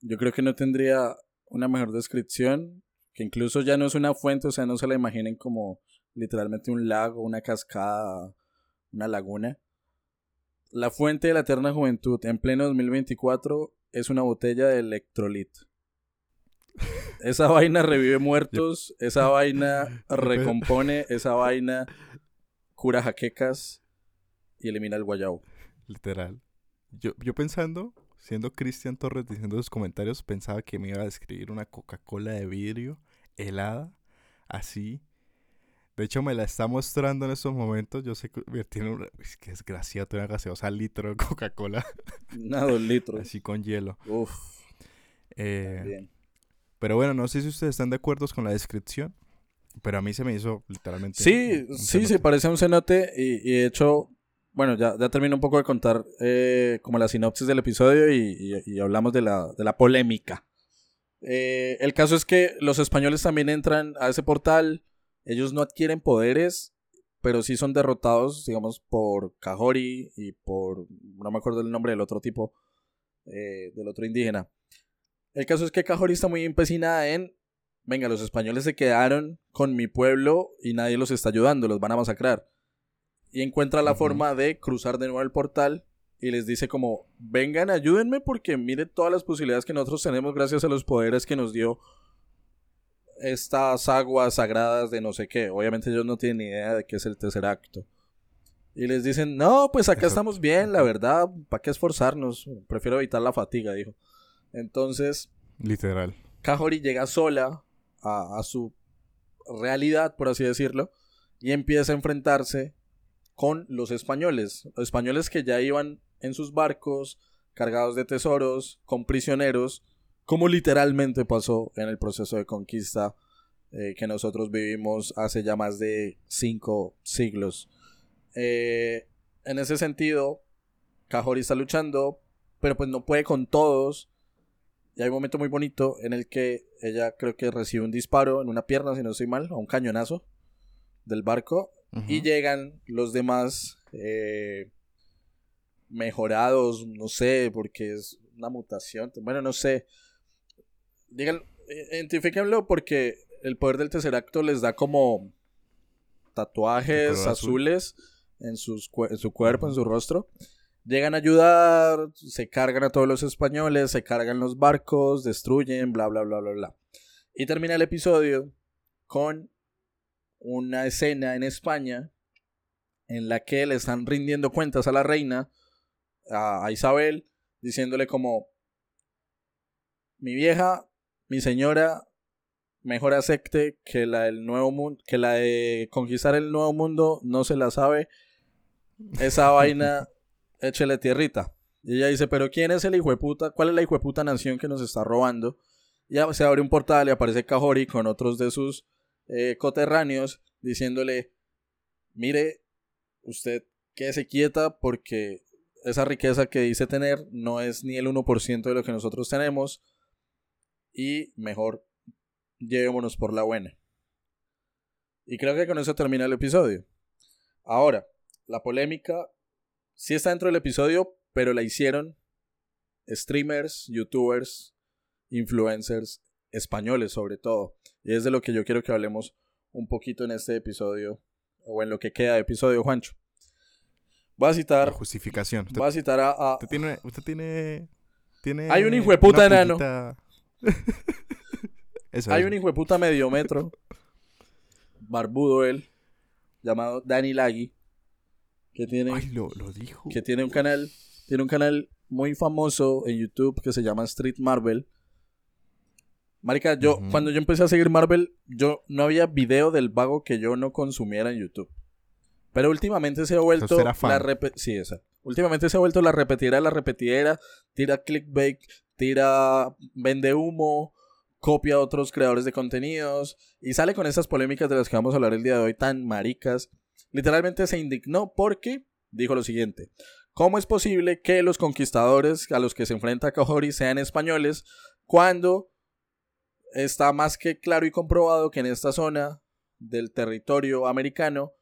yo creo que no tendría una mejor descripción, que incluso ya no es una fuente, o sea, no se la imaginen como literalmente un lago, una cascada, una laguna. La fuente de la eterna juventud en pleno 2024 es una botella de electrolit. Esa vaina revive muertos, esa vaina recompone, esa vaina cura jaquecas y elimina el guayabo. Literal. Yo, yo pensando, siendo Cristian Torres diciendo sus comentarios, pensaba que me iba a describir una Coca-Cola de vidrio helada, así. De hecho, me la está mostrando en estos momentos. Yo sé que tiene un... Es que desgraciado, tiene una gaseosa litro de Coca-Cola. Nada, dos litros. Así con hielo. Uf. Eh, Bien. Pero bueno, no sé si ustedes están de acuerdo con la descripción. Pero a mí se me hizo literalmente. Sí, sí, cenote. parece a un cenote y, y de hecho, bueno, ya, ya termino un poco de contar eh, como la sinopsis del episodio y, y- y hablamos de la, de la polémica. Eh, el caso es que los españoles también entran a ese portal, ellos no adquieren poderes, pero sí son derrotados, digamos, por Cajori y por, no me acuerdo el nombre del otro tipo, eh, del otro indígena. El caso es que Cajori está muy empecinada en, venga, los españoles se quedaron con mi pueblo y nadie los está ayudando, los van a masacrar. Y encuentra la forma de cruzar de nuevo el portal y les dice como, vengan, ayúdenme porque mire todas las posibilidades que nosotros tenemos gracias a los poderes que nos dio estas aguas sagradas de no sé qué. Obviamente ellos no tienen ni idea de qué es el tercer acto. Y les dicen, no, pues acá Eso- estamos bien, la verdad, ¿para qué esforzarnos? Prefiero evitar la fatiga, dijo. Entonces, Literal. Kahori llega sola a, a su realidad, por así decirlo, y empieza a enfrentarse con los españoles. Los españoles que ya iban en sus barcos, cargados de tesoros, con prisioneros, como literalmente pasó en el proceso de conquista eh, que nosotros vivimos hace ya más de cinco siglos. Eh, en ese sentido, Kahori está luchando, pero pues no puede con todos. Y hay un momento muy bonito en el que ella creo que recibe un disparo en una pierna, si no estoy mal, o un cañonazo del barco. Y Ujú. llegan los demás eh, mejorados, no sé, porque es una mutación. Bueno, no sé. Digan, identifíquenlo porque el poder del tercer acto les da como tatuajes color azul. azules en, sus, en su cuerpo, en su rostro. Llegan a ayudar, se cargan a todos los españoles, se cargan los barcos, destruyen, bla, bla, bla, bla, bla. Y termina el episodio con una escena en España en la que le están rindiendo cuentas a la reina, a, Isabel, diciéndole como, mi vieja, mi señora, mejor acepte que la del nuevo mundo, que la de conquistar el nuevo mundo no se la sabe. Esa vaina, échele tierrita. Y ella dice, pero ¿quién es el hijo de puta? ¿Cuál es la hijo de puta nación que nos está robando? Ya se abre un portal y aparece Cajori con otros de sus eh, coterráneos diciéndole, mire, usted quédese quieta porque esa riqueza que dice tener no es ni el 1% de lo que nosotros tenemos y mejor llevémonos por la buena. Y creo que con eso termina el episodio. Ahora, la polémica sí está dentro del episodio, pero la hicieron streamers, youtubers, influencers españoles sobre todo. Y es de lo que yo quiero que hablemos un poquito en este episodio, o en lo que queda de episodio, Juancho. Voy a La citar, justificación. Usted, voy a citar a, a- usted tiene, usted tiene, tiene. Hay un hijo de puta enano. Eso, Hay un hijo de puta medio metro, barbudo él, llamado Danny Lagui, que tiene, Ay, lo, lo dijo. que tiene un canal, tiene un canal muy famoso en YouTube que se llama Street Marvel. Marica, yo, cuando yo empecé a seguir Marvel, yo no había video del vago que yo no consumiera en YouTube. Pero últimamente se ha vuelto la sí, esa. Últimamente se ha vuelto la repetidera, la repetidera, tira clickbait, tira vende humo, copia a otros creadores de contenidos y sale con esas polémicas de las que vamos a hablar el día de hoy tan maricas. Literalmente se indignó porque dijo lo siguiente: ¿Cómo es posible que los conquistadores a los que se enfrenta Kahori sean españoles cuando está más que claro y comprobado que en esta zona del territorio americano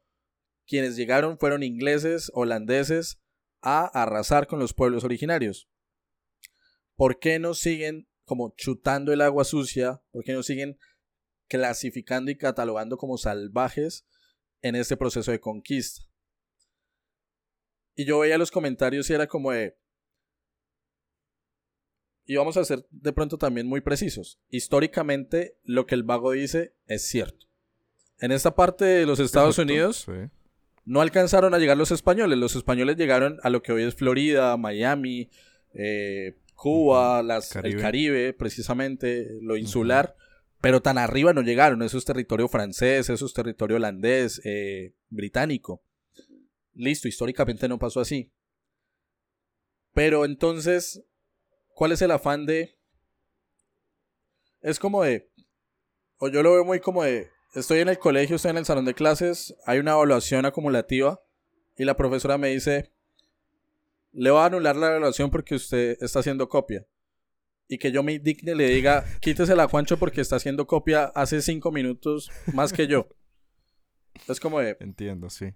quienes llegaron fueron ingleses, holandeses a arrasar con los pueblos originarios? ¿Por qué no siguen como chutando el agua sucia? ¿Por qué no siguen clasificando y catalogando como salvajes en este proceso de conquista. Y yo veía los comentarios y era como de... Y vamos a ser de pronto también muy precisos. Históricamente, lo que el vago dice es cierto. En esta parte de los Estados Unidos no alcanzaron a llegar los españoles. Los españoles llegaron a lo que hoy es Florida, Miami, eh, Cuba, las, el Caribe, precisamente, lo insular. Pero tan arriba no llegaron. Eso es territorio francés, eso es territorio holandés, eh, británico. Listo, históricamente no pasó así. Pero entonces, ¿cuál es el afán de... Es como de... O yo lo veo muy como de... Estoy en el colegio, estoy en el salón de clases, hay una evaluación acumulativa y la profesora me dice, le voy a anular la evaluación porque usted está haciendo copia. Y que yo me indigne le diga, quítese la Juancho porque está haciendo copia hace cinco minutos más que yo. Es como de... Entiendo, sí.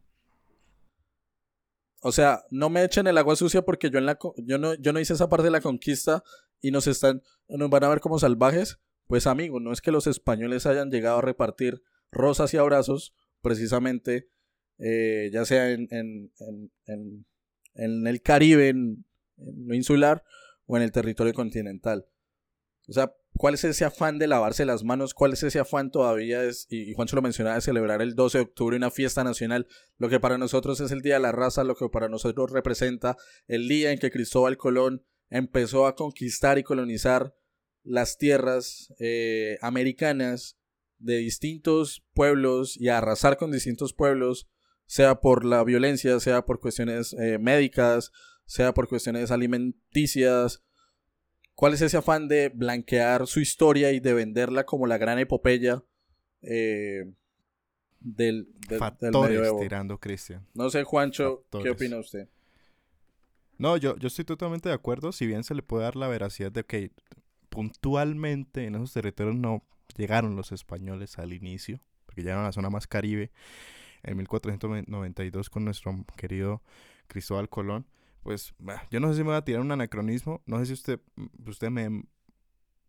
O sea, no me echen el agua sucia porque yo, en la, yo, no, yo no hice esa parte de la conquista y nos, están, nos van a ver como salvajes. Pues amigo, no es que los españoles hayan llegado a repartir rosas y abrazos, precisamente, eh, ya sea en, en, en, en el Caribe, en, lo insular, o en el territorio continental. O sea, ¿cuál es ese afán de lavarse las manos? ¿Cuál es ese afán todavía? Es, y, Juan se lo mencionaba, de celebrar el 12 de octubre una fiesta nacional, lo que para nosotros es el Día de la Raza, lo que para nosotros representa el día en que Cristóbal Colón empezó a conquistar y colonizar las tierras eh, americanas de distintos pueblos y a arrasar con distintos pueblos, sea por la violencia, sea por cuestiones eh, médicas, sea por cuestiones alimenticias, ¿Cuál es ese afán de blanquear su historia y de venderla como la gran epopeya eh, del, del, Factores, tirando Cristian. No sé, Juancho, ¿qué opina usted? No, yo, yo estoy totalmente de acuerdo, si bien se le puede dar la veracidad de que puntualmente en esos territorios no llegaron los españoles al inicio, porque llegaron a la zona más caribe en 1492 con nuestro querido Cristóbal Colón pues yo no sé si me va a tirar un anacronismo, no sé si usted, mm, usted me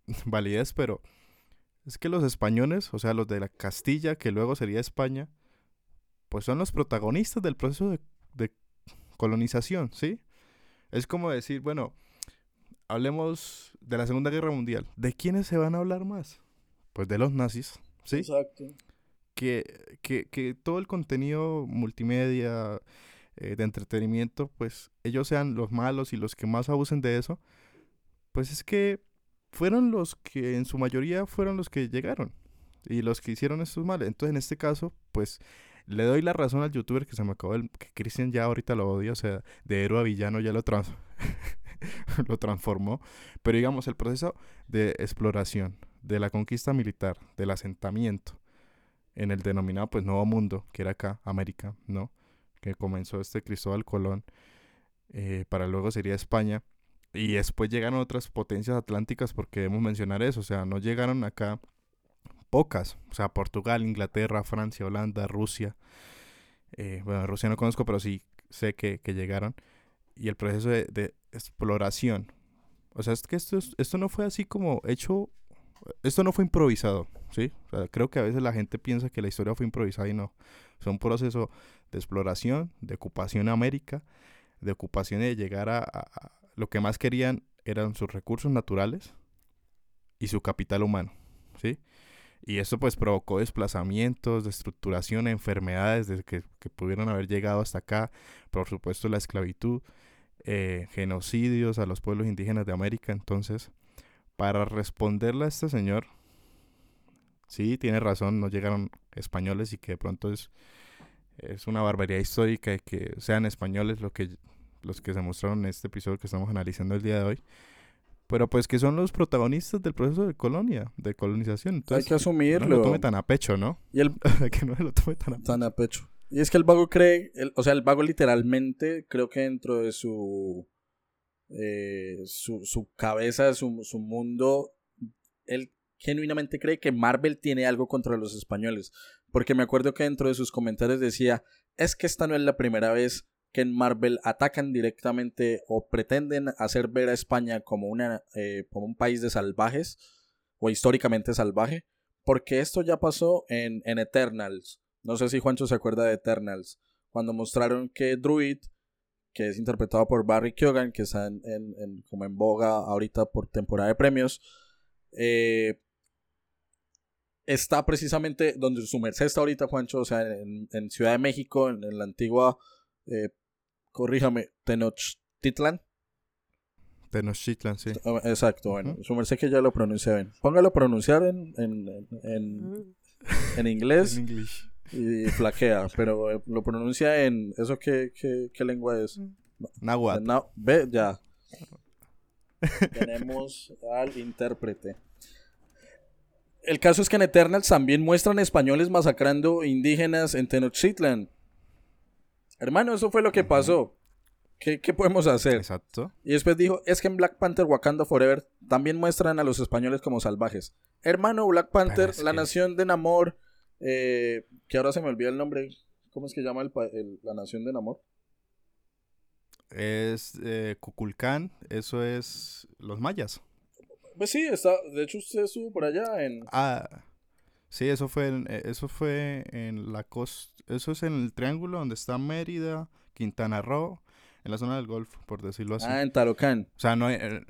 validez, pero es que los españoles, o sea, los de la Castilla, que luego sería España, pues son los protagonistas del proceso de, de colonización, ¿sí? Es como decir, bueno, hablemos de la Segunda Guerra Mundial. ¿De quiénes se van a hablar más? Pues de los nazis, ¿sí? Exacto. Que, que, que todo el contenido multimedia, eh, de entretenimiento, pues ellos sean los malos y los que más abusen de eso, pues es que fueron los que en su mayoría fueron los que llegaron y los que hicieron estos males. Entonces en este caso, pues le doy la razón al youtuber que se me acabó el, que Cristian ya ahorita lo odia, o sea, de héroe a villano ya lo, trans lo transformó. Pero digamos, el proceso de exploración, de la conquista militar, del asentamiento en el denominado pues Nuevo Mundo, que era acá, América, ¿no? Que comenzó este Cristóbal Colón, eh, para luego sería España. Y después llegaron otras potencias atlánticas, porque debemos mencionar eso, o sea, no llegaron acá pocas, o sea, Portugal, Inglaterra, Francia, Holanda, Rusia. Eh, bueno, Rusia no conozco, pero sí sé que, llegaron. Y el proceso de, exploración. O sea, es que esto, esto no fue así como hecho, esto no fue improvisado, ¿sí? Creo que a veces la gente piensa que la historia fue improvisada y no. Fue un proceso de exploración, de ocupación América, de ocupación de llegar a, lo que más querían eran sus recursos naturales y su capital humano, ¿sí? Y eso pues provocó desplazamientos, destructuración, enfermedades desde que, pudieron haber llegado hasta acá, por supuesto la esclavitud, eh, genocidios a los pueblos indígenas de América. Entonces, para responderle a este señor, sí, tiene razón, no llegaron españoles y que de pronto es es una barbaridad histórica de que sean españoles lo que, los que se mostraron en este episodio que estamos analizando el día de hoy. Pero pues que son los protagonistas del proceso de colonia, de colonización. Hay que asumirlo. No lo tome tan a pecho, ¿no? Y el... que no lo tome tan a, tan a pecho. Y es que el vago cree, o sea, el vago literalmente creo que dentro de su, eh, su, su cabeza, su, su mundo, él genuinamente cree que Marvel tiene algo contra los españoles. Porque me acuerdo que dentro de sus comentarios decía, es que esta no es la primera vez que en Marvel atacan directamente o pretenden hacer ver a España como, una, eh, como un país de salvajes o históricamente salvaje, porque esto ya pasó en, en Eternals, No sé si Juancho se acuerda de Eternals, cuando mostraron que Druid, que es interpretado por Barry Keoghan, que está en, en, como en boga ahorita por temporada de premios, eh, está precisamente donde su merced está ahorita, Juancho, o sea, en, en Ciudad de México, en, la antigua, eh, corríjame, Tenochtitlan. Tenochtitlan, sí. Ah, exacto, bueno, su merced que ya lo pronuncia bien. Póngalo a pronunciar en, en, en, mm. en inglés. y flaquea, pero eh, lo pronuncia en... ¿Eso qué, qué, qué lengua es? Nahuatl. ve, ya. Tenemos al intérprete. El caso es que en Eternals también muestran españoles masacrando indígenas en Tenochtitlan. Hermano, eso fue lo que pasó. ¿Qué, podemos hacer? Exacto. Y después dijo, es que en Black Panther Wakanda Forever también muestran a los españoles como salvajes. Hermano, Black Panther, la nación de Namor, eh, que ahora se me olvida el nombre. ¿Cómo es que llama el, la nación de Namor? Es eh, Cuculcán, eso es los mayas. Pues sí, está, de hecho usted estuvo por allá en... Ah, sí, eso fue en, eh, eso fue en la costa, eso es en el triángulo donde está Mérida, Quintana Roo, en la zona del Golfo, por decirlo así. Ah, en Talocán. O sea, no hay... Eh,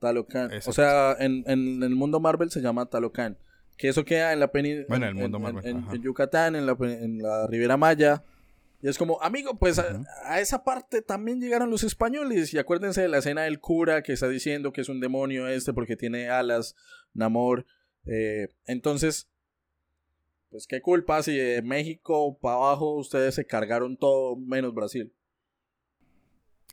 Talocán. O sea, en, en, el mundo Marvel se llama Talocán. Que eso queda en la península... Bueno, en el mundo Marvel. En, Yucatán, en la, en la Ribera Maya. Y es como, amigo, pues a, esa parte también llegaron los españoles. Y acuérdense de la escena del cura que está diciendo que es un demonio este porque tiene alas, Namor. Eh, entonces, pues qué culpa si de México para abajo ustedes se cargaron todo menos Brasil.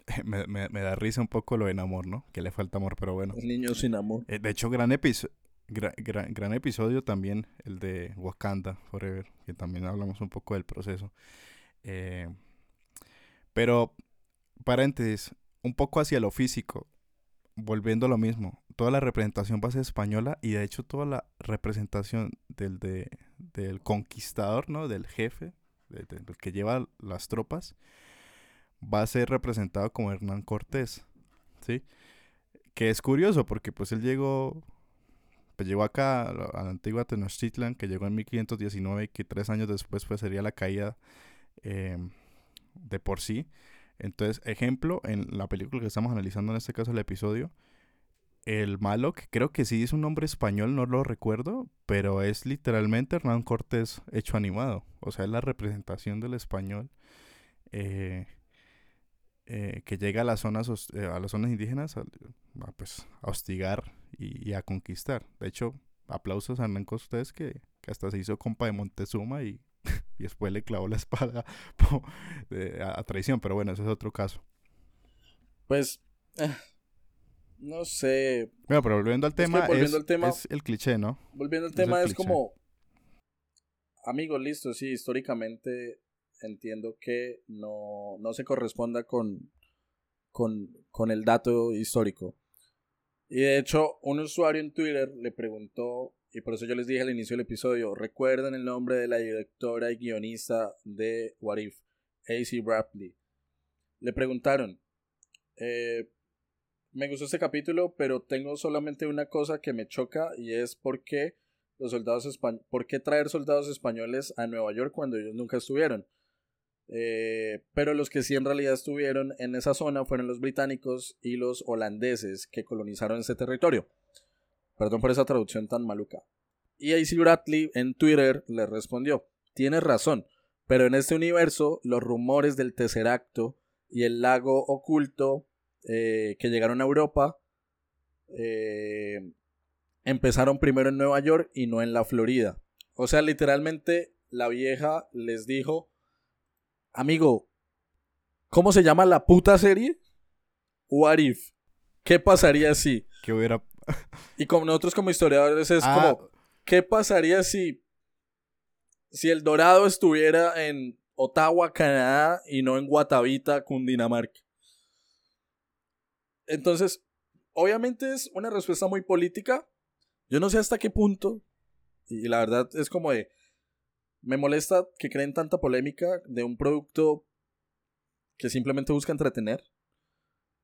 Me, me, da risa un poco lo de Namor, ¿no? Que le falta amor, pero bueno. El niño sin amor. Eh, de hecho, gran, episodio gran, gran episodio también el de Wakanda Forever, que también hablamos un poco del proceso. Eh, pero, paréntesis, un poco hacia lo físico, volviendo a lo mismo, toda la representación va a ser española y de hecho toda la representación del, del conquistador, ¿no? Del jefe, del que lleva las tropas, va a ser representado como Hernán Cortés, ¿sí? Que es curioso porque pues él llegó, pues llegó acá a la, antigua Tenochtitlan, que llegó en 1519 y que tres años después pues sería la caída Em, de por sí. Entonces, ejemplo, en la película que estamos analizando, en este caso el episodio, el malo, creo que sí es un nombre español, no lo recuerdo, pero es literalmente Hernán Cortés hecho animado. O sea, es la representación del español eh, eh, que llega a las zonas, eh, a las zonas indígenas a, pues, a hostigar y, a conquistar. De hecho, aplausos a Hernán Cortés que, que hasta se hizo compa de Montezuma y y después le clavó la espada a, traición, pero bueno, ese es otro caso. Pues, eh, no sé. Bueno, pero volviendo al tema, es, el cliché, ¿no? Volviendo al tema, es, como, amigo, listo, sí, históricamente entiendo que no, no se corresponda con, con, con el dato histórico. Y de hecho, un usuario en Twitter le preguntó y por eso yo les dije al inicio del episodio, recuerden el nombre de la directora y guionista de What If, AC Bradley. Le preguntaron, eh, me gustó este capítulo, pero tengo solamente una cosa que me choca y es por qué los soldados por qué traer soldados españoles a Nueva York cuando ellos nunca estuvieron. Eh, pero los que sí en realidad estuvieron en esa zona fueron los británicos y los holandeses que colonizaron ese territorio. Perdón por esa traducción tan maluca. Y AC Bradley en Twitter le respondió, tienes razón, pero en este universo los rumores del Tesseracto y el lago oculto eh, que llegaron a Europa eh, empezaron primero en Nueva York y no en la Florida. O sea, literalmente la vieja les dijo, amigo, ¿cómo se llama la puta serie? What if? ¿Qué pasaría si? ¿Qué hubiera y como nosotros como historiadores es como, ah. ¿qué pasaría si, si el Dorado estuviera en Ottawa, Canadá, y no en Guatavita, Cundinamarca? Entonces, obviamente es una respuesta muy política. Yo no sé hasta qué punto, y la verdad es como de, me molesta que creen tanta polémica de un producto que simplemente busca entretener.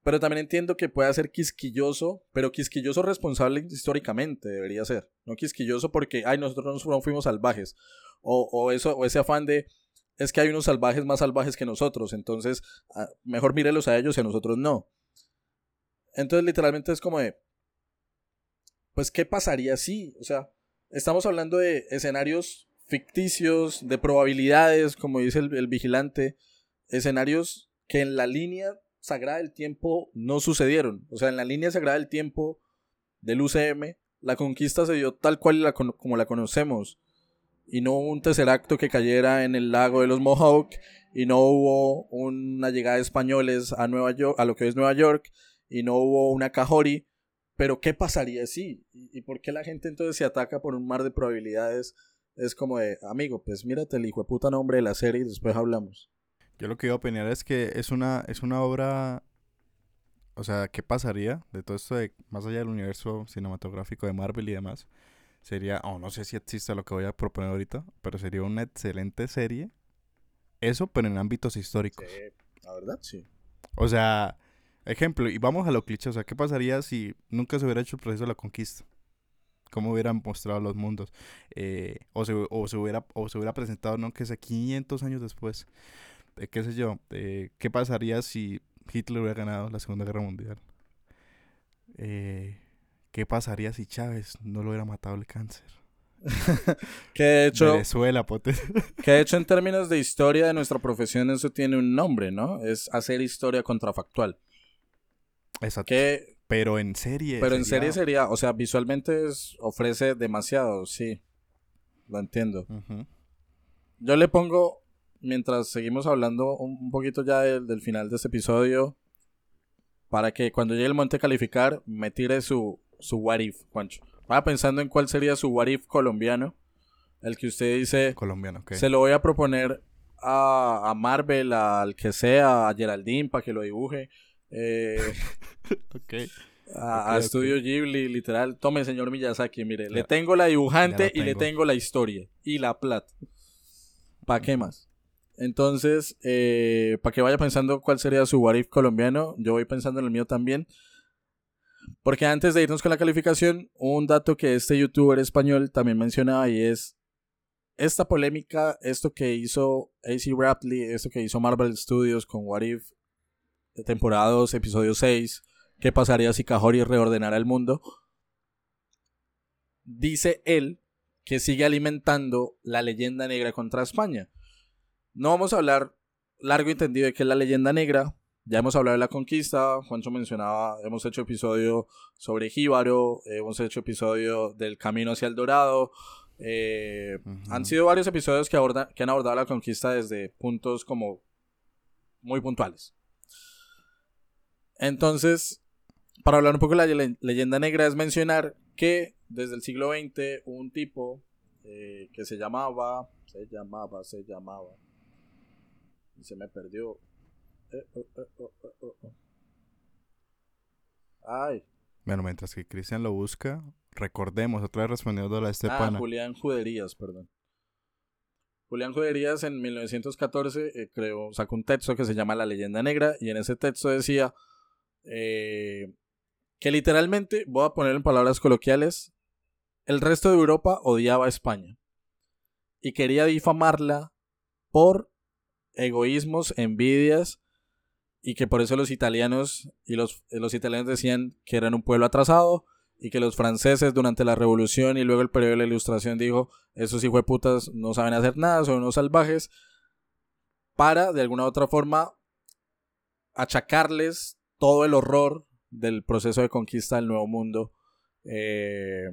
Pero también entiendo que pueda ser quisquilloso, pero quisquilloso responsable históricamente debería ser. No quisquilloso porque, ay, nosotros no fuimos salvajes. o, o, eso, o ese afán de es que hay unos salvajes más salvajes que nosotros, entonces ah, mejor mírelos a ellos y a nosotros no. Entonces literalmente es como de, pues ¿qué pasaría si? O sea, estamos hablando de escenarios ficticios, de probabilidades, como dice el, vigilante, escenarios que en la línea sagrada del tiempo no sucedieron. O sea, en la línea sagrada del tiempo del UCM, la conquista se dio tal cual como la conocemos y no un tercer acto que cayera en el lago de los Mohawk y no hubo una llegada de españoles a Nueva York, a lo que es Nueva York y no hubo una Cajori, pero ¿qué pasaría si? ¿Y por qué la gente entonces se ataca por un mar de probabilidades? Es como de, amigo, pues mírate el hijo de puta nombre de la serie y después hablamos. Yo lo que iba a opinar es que es una, es una obra, o sea, ¿qué pasaría de todo esto de más allá del universo cinematográfico de Marvel y demás? Sería, o no sé si existe lo que voy a proponer ahorita, pero sería una excelente serie. Eso, pero en ámbitos históricos. Sí, la verdad, sí. O sea, ejemplo, y vamos a lo cliché, o sea, ¿qué pasaría si nunca se hubiera hecho el proceso de la conquista? ¿Cómo hubieran mostrado los mundos? Eh, o, se, o, se hubiera, o se hubiera presentado, no que sea 500 años después. Eh, ¿Qué sé yo? Eh, ¿Qué pasaría si Hitler hubiera ganado la Segunda Guerra Mundial? Eh, ¿Qué pasaría si Chávez no lo hubiera matado el cáncer? que de hecho. Venezuela, pote. que de hecho, en términos de historia de nuestra profesión, eso tiene un nombre, ¿no? Es hacer historia contrafactual. Exacto. Que, pero en serie. Pero en serie sería, o sea, visualmente ofrece demasiado, sí. Lo entiendo. Yo le pongo, mientras seguimos hablando un, poquito ya del, del final de este episodio, para que cuando llegue el momento de calificar, me tire su, su what if, Juancho. Vaya pensando en cuál sería su what if colombiano. El que usted dice. Colombiano, Se lo voy a proponer a, a Marvel, al que sea, a Geraldine para que lo dibuje. Eh, ok. A, Studio Ghibli, literal. Tome, señor Miyazaki, mire. Le tengo la dibujante y le tengo la historia. Y la plata. ¿Para qué más? Entonces, eh, para que vaya pensando cuál sería su what if colombiano, yo voy pensando en el mío también. Porque antes de irnos con la calificación, un dato que este youtuber español también mencionaba y es esta polémica, esto que hizo AC Rapley, esto que hizo Marvel Studios con What If, temporada 2, episodio 6, ¿qué pasaría si Cajori reordenara el mundo? Dice él que sigue alimentando la leyenda negra contra España. No vamos a hablar largo y entendido de qué es la leyenda negra, ya hemos hablado de la conquista, Juancho mencionaba, hemos hecho episodio sobre Jíbaro, hemos hecho episodio del camino hacia el Dorado. Eh, han sido varios episodios que, que han abordado la conquista desde puntos como muy puntuales. Entonces, para hablar un poco de la leyenda negra es mencionar que desde el siglo XX un tipo eh, que se llamaba, se llamaba, se llamaba, y se me perdió, eh, oh, oh, oh, Ay. Bueno, mientras que Cristian lo busca, recordemos, otra vez respondiendo a la Estepana. Ah, Julián Juderías, perdón. Julián Juderías en 1914 eh, creó, sacó un texto que se llama La leyenda negra y en ese texto decía eh, que literalmente, voy a poner en palabras coloquiales, el resto de Europa odiaba a España y quería difamarla por egoísmos, envidias y que por eso los italianos y los, los italianos decían que eran un pueblo atrasado y que los franceses durante la revolución y luego el periodo de la ilustración dijo esos putas no saben hacer nada, son unos salvajes para de alguna u otra forma achacarles todo el horror del proceso de conquista del Nuevo Mundo eh,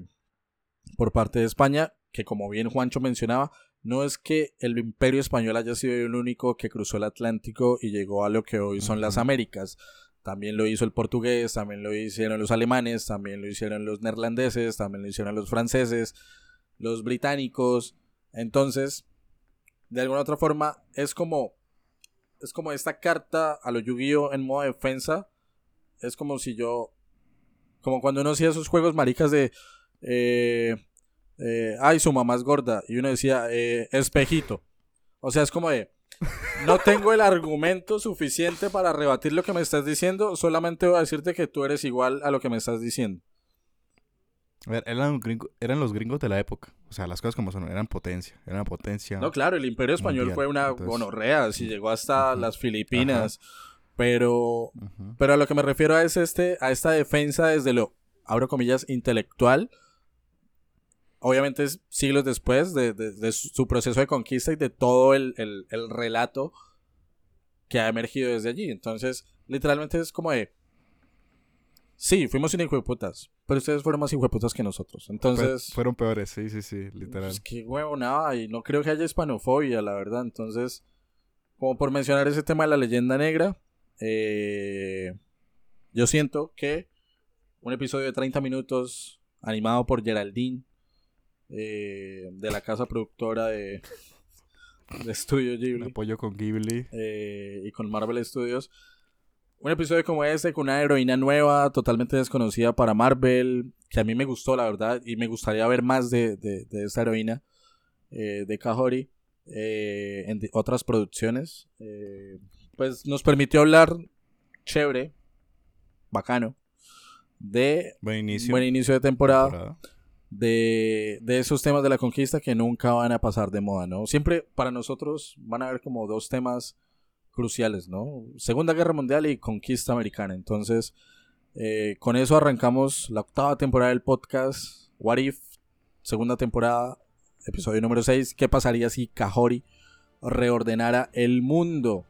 por parte de España, que como bien Juancho mencionaba, no es que el imperio español haya sido el único que cruzó el Atlántico y llegó a lo que hoy son las Américas. También lo hizo el portugués, también lo hicieron los alemanes, también lo hicieron los neerlandeses, también lo hicieron los franceses, los británicos. Entonces, de alguna otra forma, es como es como esta carta a lo yu en modo defensa. Es como si yo como cuando uno hacía esos juegos maricas de eh, eh, ay, su mamá es gorda. Y uno decía, eh, espejito. O sea, es como de, no tengo el argumento suficiente para rebatir lo que me estás diciendo, solamente voy a decirte que tú eres igual a lo que me estás diciendo. A ver, eran los, gringos, eran los gringos de la época. O sea, las cosas como son, eran potencia. Eran potencia. No, claro, el Imperio Español mundial, fue una gonorrea, si llegó hasta las Filipinas. Pero, Ujú. pero a lo que me refiero es este, a esta defensa desde lo, abro comillas, intelectual. Obviamente es siglos después de, de- de su proceso de conquista y de todo el, el- el relato que ha emergido desde allí. Entonces, literalmente es como de... Sí, fuimos sin hijueputas, pero ustedes fueron más hijueputas que nosotros. Fue- Entonces... fueron peores, sí, sí, sí, literal. Pues qué huevo, nada, y no creo que haya hispanofobia, la verdad. Entonces, como por mencionar ese tema de la leyenda negra, eh, yo siento que un episodio de 30 minutos animado por Geraldine, eh, de la casa productora de, de Studio Un Ghibli apoyo con Ghibli. eh, y con Marvel Studios. Un episodio como este, con una heroína nueva, totalmente desconocida para Marvel, que a mí me gustó, la verdad, y me gustaría ver más de, de, de esta heroína eh, de Kahori en otras producciones. Pues nos permitió hablar chévere, bacano, de Buen inicio. buen inicio de temporada temporada. de, de esos temas de la conquista que nunca van a pasar de moda, ¿no? Siempre para nosotros van a haber como dos temas cruciales, ¿no? Segunda Guerra Mundial y conquista americana. Entonces, eh, con eso arrancamos la octava temporada del podcast, What If, segunda temporada, episodio número 6, ¿qué pasaría si Kahori reordenara el mundo?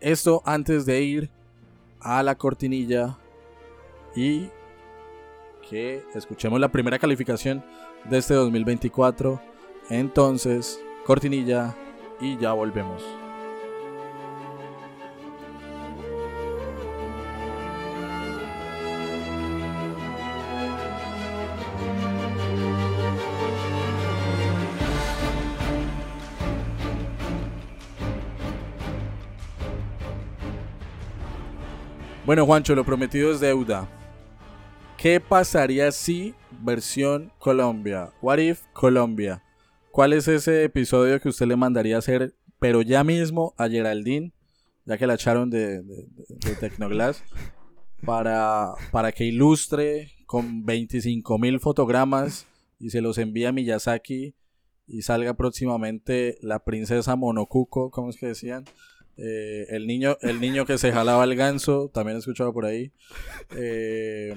Esto antes de ir a la cortinilla y que escuchemos la primera calificación de este 2024. Entonces, cortinilla y ya volvemos. Bueno, Juancho, lo prometido es deuda. ¿Qué pasaría si versión Colombia? What if Colombia? ¿Cuál es ese episodio que usted le mandaría hacer, pero ya mismo a Geraldine, ya que la echaron de, de, de- de Tecnoglass, para, para que ilustre con 25 mil fotogramas y se los envíe a Miyazaki y salga próximamente la princesa Monocuco, ¿cómo es que decían? Eh, el niño el niño que se jalaba el ganso, también he escuchado por ahí. Eh,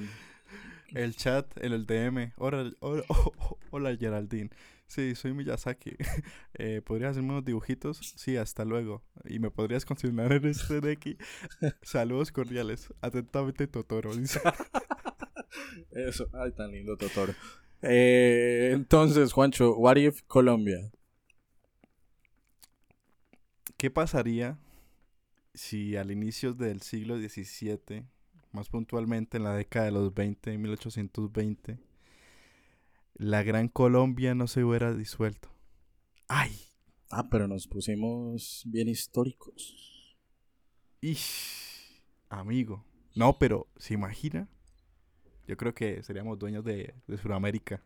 El chat en el DM. Hola, hola, hola, Geraldine. Sí, soy Miyazaki. Eh, ¿Podrías hacerme unos dibujitos? Sí, hasta luego. ¿Y me podrías consignar en este de aquí? Saludos cordiales. Atentamente, Totoro. Dice. Eso, ay, tan lindo Totoro. Eh, entonces, Juancho, What if Colombia? ¿Qué pasaría si al inicio del siglo XVII, más puntualmente en la década de los 20, 1820, la Gran Colombia no se hubiera disuelto? ¡Ay! Ah, pero nos pusimos bien históricos. Ish, amigo. No, pero ¿se imagina? Yo creo que seríamos dueños de, de Sudamérica.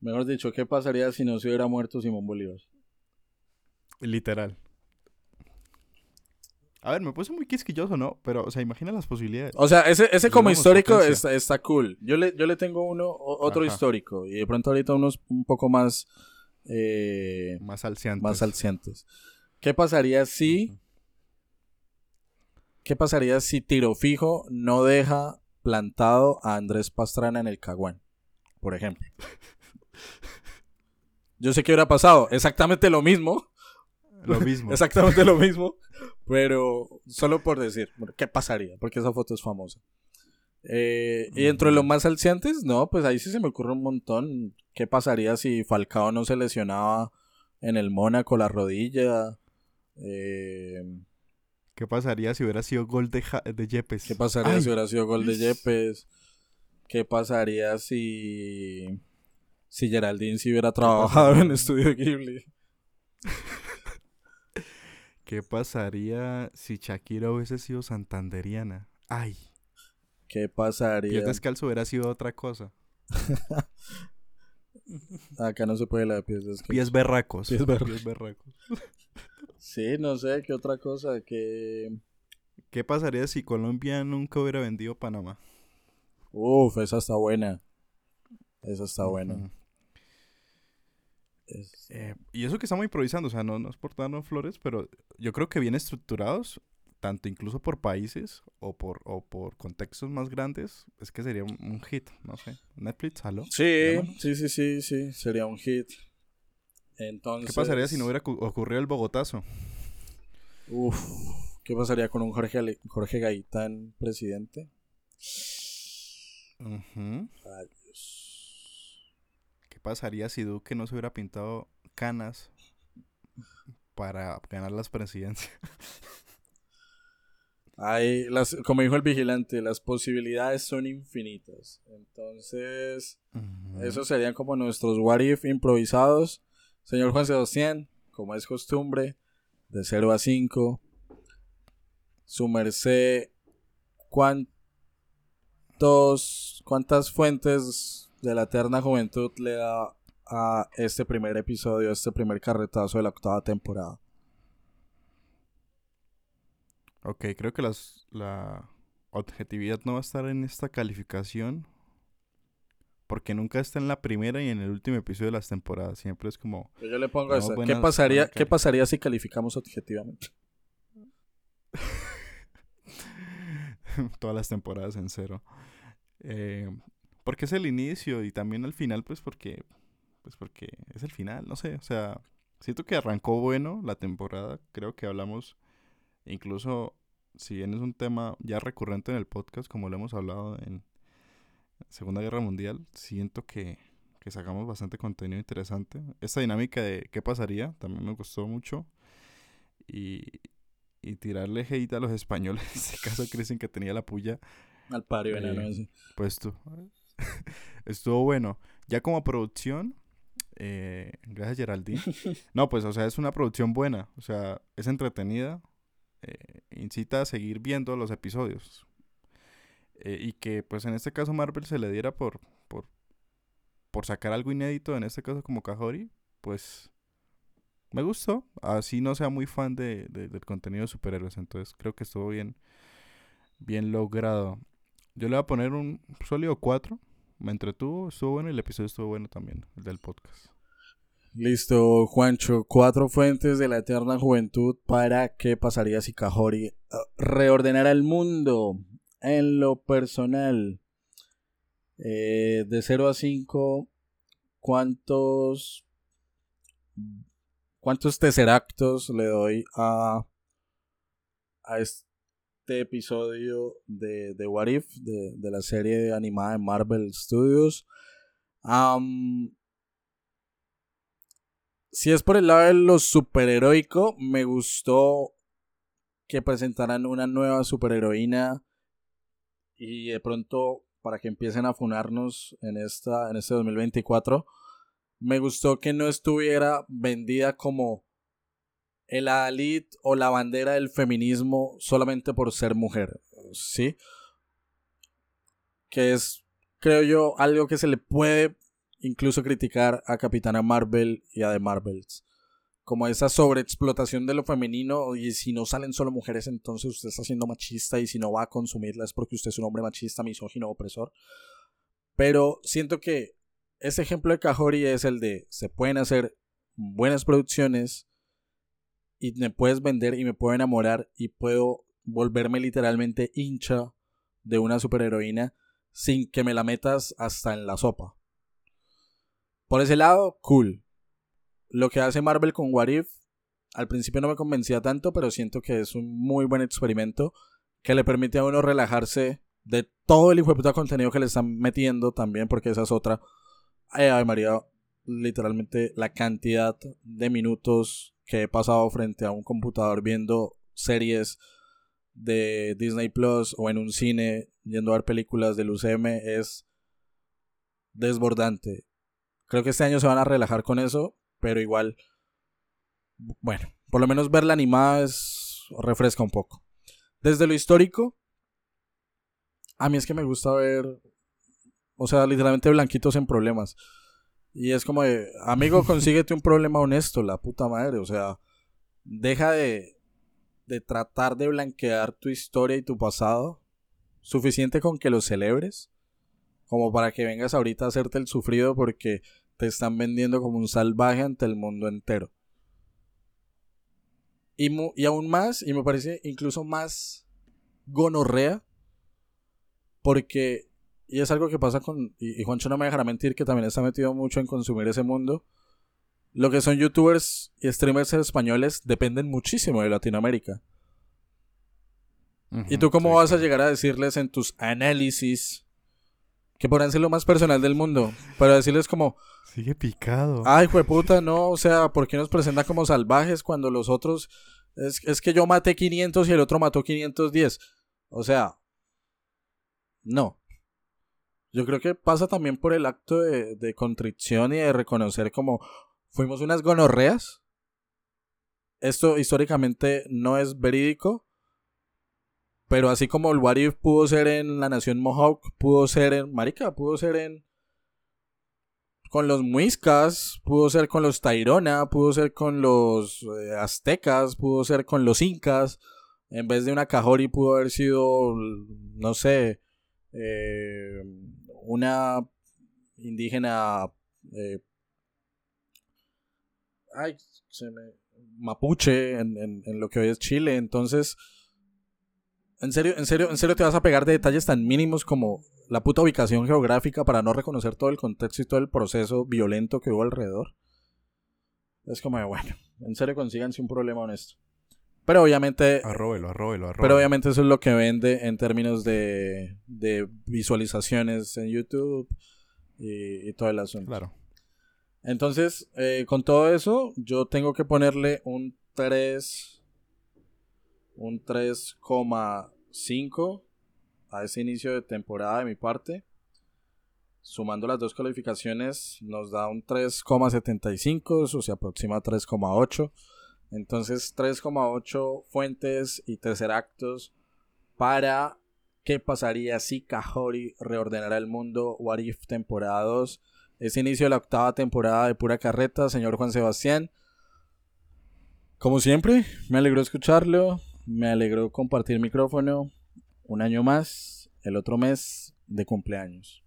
Mejor dicho, ¿qué pasaría si no se hubiera muerto Simón Bolívar? Literal. A ver, me puse muy quisquilloso, ¿no? Pero, o sea, imagina las posibilidades. O sea, ese, ese como Digamos histórico está, está cool. Yo le, yo le tengo uno, otro Ajá. histórico. Y de pronto ahorita unos un poco más, eh, Más alciantes. más alcientes. ¿Qué pasaría si... ¿Qué pasaría si Tiro Fijo no deja plantado a Andrés Pastrana en el Caguán? Por ejemplo. Yo sé que hubiera pasado exactamente lo mismo. Lo mismo. Exactamente lo mismo. Pero solo por decir, ¿qué pasaría? Porque esa foto es famosa. Eh, y dentro de los más alciantes, no, pues ahí sí se me ocurre un montón. ¿Qué pasaría si Falcao no se lesionaba en el Mónaco la rodilla? Eh, ¿Qué pasaría si hubiera sido gol de, Ja- de Yepes? ¿Qué pasaría Ay, si hubiera sido gol de. Yepes? ¿Qué pasaría si si Geraldine si hubiera trabajado en Estudio Ghibli? ¿Qué pasaría si Shakira hubiese sido santanderiana? Ay, ¿Qué pasaría? pies descalzo hubiera sido otra cosa. Acá no se puede la de pies descalzos. Pies berracos. Pies berracos. Pies berracos. Sí, no sé, ¿qué otra cosa? Que... ¿Qué pasaría si Colombia nunca hubiera vendido Panamá? Uf, esa está buena. Eso está bueno. Eh, y eso que estamos improvisando, o sea, no, no es por darnos flores, pero yo creo que bien estructurados, tanto incluso por países o por, o por contextos más grandes, es que sería un, un hit, no sé. Netflix, ¿aló? Sí, Llámanos. sí, sí, sí, sí, sería un hit. Entonces... ¿Qué pasaría si no hubiera cu- ocurrido el Bogotazo? Uf, ¿qué pasaría con un Jorge, Ale- Jorge Gaitán presidente? Rayos. ¿Qué pasaría si Duque no se hubiera pintado canas para ganar las presidencias? Hay las, como dijo el vigilante, las posibilidades son infinitas. Entonces, esos serían como nuestros what if improvisados. Señor Juan Sebastián, como es costumbre, de 0 a 5. Su merced, ¿cuántos, ¿cuántas fuentes de la eterna juventud le da a este primer episodio, a este primer carretazo de la octava temporada? Ok, creo que las, la objetividad no va a estar en esta calificación. Porque nunca está en la primera y en el último episodio de las temporadas. Siempre es como Yo le pongo ¿Qué pasaría, ¿Qué pasaría si calificamos objetivamente? todas las temporadas en cero. Eh, porque es el inicio y también al final, pues porque, pues porque es el final, no sé, o sea, siento que arrancó bueno la temporada, creo que hablamos, incluso si bien es un tema ya recurrente en el podcast, como lo hemos hablado en Segunda Guerra Mundial, siento que, que sacamos bastante contenido interesante. Esta dinámica de qué pasaría también me gustó mucho. Y, y tirarle hate a los españoles, en este caso Cristian que tenía la puya, Al pario Eh, enano ese. pues tú. Estuvo bueno. Ya como producción, eh, gracias Geraldine. No, pues o sea, es una producción buena, o sea, es entretenida, eh, incita a seguir viendo los episodios. Eh, y que pues en este caso Marvel se le diera por, por, por sacar algo inédito, en este caso como Kajori, pues me gustó. Así no sea muy fan de, de- del contenido de superhéroes, entonces creo que estuvo bien, bien logrado. Yo le voy a poner un sólido 4. Me entretuvo, estuvo bueno y el episodio estuvo bueno también, el del podcast. Listo, Juancho. Cuatro fuentes de la eterna juventud para qué pasaría si Cajori eh, reordenara el mundo en lo personal. Eh, de 0 a 5, ¿cuántos, ¿cuántos tesseractos le doy a, a este episodio de, de What If, de, de la serie animada de Marvel Studios? Si es por el lado de lo superheroico, me gustó que presentaran una nueva superheroína y de pronto para que empiecen a funarnos en esta en este 2024 me gustó que no estuviera vendida como el adalid o la bandera del feminismo solamente por ser mujer, ¿sí? Que es creo yo algo que se le puede incluso criticar a Capitana Marvel y a The Marvels. Como esa sobreexplotación de lo femenino y si no salen solo mujeres entonces usted está siendo machista y si no va a consumirla es porque usted es un hombre machista, misógino, opresor. Pero siento que ese ejemplo de Cajori es el de se pueden hacer buenas producciones y me puedes vender y me puedo enamorar y puedo volverme literalmente hincha de una superheroína sin que me la metas hasta en la sopa. Por ese lado, cool. Lo que hace Marvel con What If, al principio no me convencía tanto, pero siento que es un muy buen experimento que le permite a uno relajarse de todo el hijo de puta contenido que le están metiendo también, porque esa es otra. Ay, María, literalmente la cantidad de minutos que he pasado frente a un computador viendo series de Disney Plus o en un cine yendo a ver películas del UCM es desbordante. Creo que este año se van a relajar con eso, pero igual, bueno, por lo menos verla animada es refresca un poco. Desde lo histórico, a mí es que me gusta ver, o sea, literalmente blanquitos en problemas. Y es como de, amigo, consíguete un problema honesto, la puta madre, o sea, deja de, de tratar de blanquear tu historia y tu pasado. Suficiente con que lo celebres como para que vengas ahorita a hacerte el sufrido porque te están vendiendo como un salvaje ante el mundo entero. Y, y aún más, y me parece incluso más gonorrea, porque, y es algo que pasa con, y, y Juancho no me dejará mentir que también está metido mucho en consumir ese mundo, lo que son youtubers y streamers españoles dependen muchísimo de Latinoamérica. ¿Y tú cómo vas a llegar a decirles en tus análisis que podrán ser lo más personal del mundo? Para decirles como... Sigue picado. Ay, puta, no, o sea, ¿por qué nos presenta como salvajes cuando los otros... Es, es que yo maté 500 y el otro mató 510. O sea... No. Yo creo que pasa también por el acto de, de contrición y de reconocer como fuimos unas gonorreas. Esto históricamente no es verídico. Pero así como el What If pudo ser en la nación Mohawk, pudo ser en. Marica, pudo ser en. Con los Muiscas, pudo ser con los Tairona, pudo ser con los eh, Aztecas, pudo ser con los Incas. En vez de una Cajori, pudo haber sido. No sé. Eh, una indígena. Eh, ay, se me. Mapuche en, en, lo que hoy es Chile. Entonces ¿En serio, en serio, en serio te vas a pegar de detalles tan mínimos como la puta ubicación geográfica para no reconocer todo el contexto y todo el proceso violento que hubo alrededor? Es como bueno, en serio consíganse un problema honesto. Pero obviamente. Arróbelo, arróbelo, arróbelo. Pero obviamente eso es lo que vende en términos de, de visualizaciones en YouTube y, y todo el asunto. Claro. Entonces, eh, con todo eso, yo tengo que ponerle un 3 un 3,5 a ese inicio de temporada de mi parte. Sumando las dos calificaciones nos da un 3,75, eso se aproxima a 3,8. Entonces 3,8 fuentes y tercer actos para qué pasaría si Kahori reordenara el mundo. What If temporada 2. Es inicio de la octava temporada de Pura Carreta, señor Juan Sebastián. Como siempre, me alegro escucharlo. Me alegró compartir micrófono un año más, el otro mes de cumpleaños.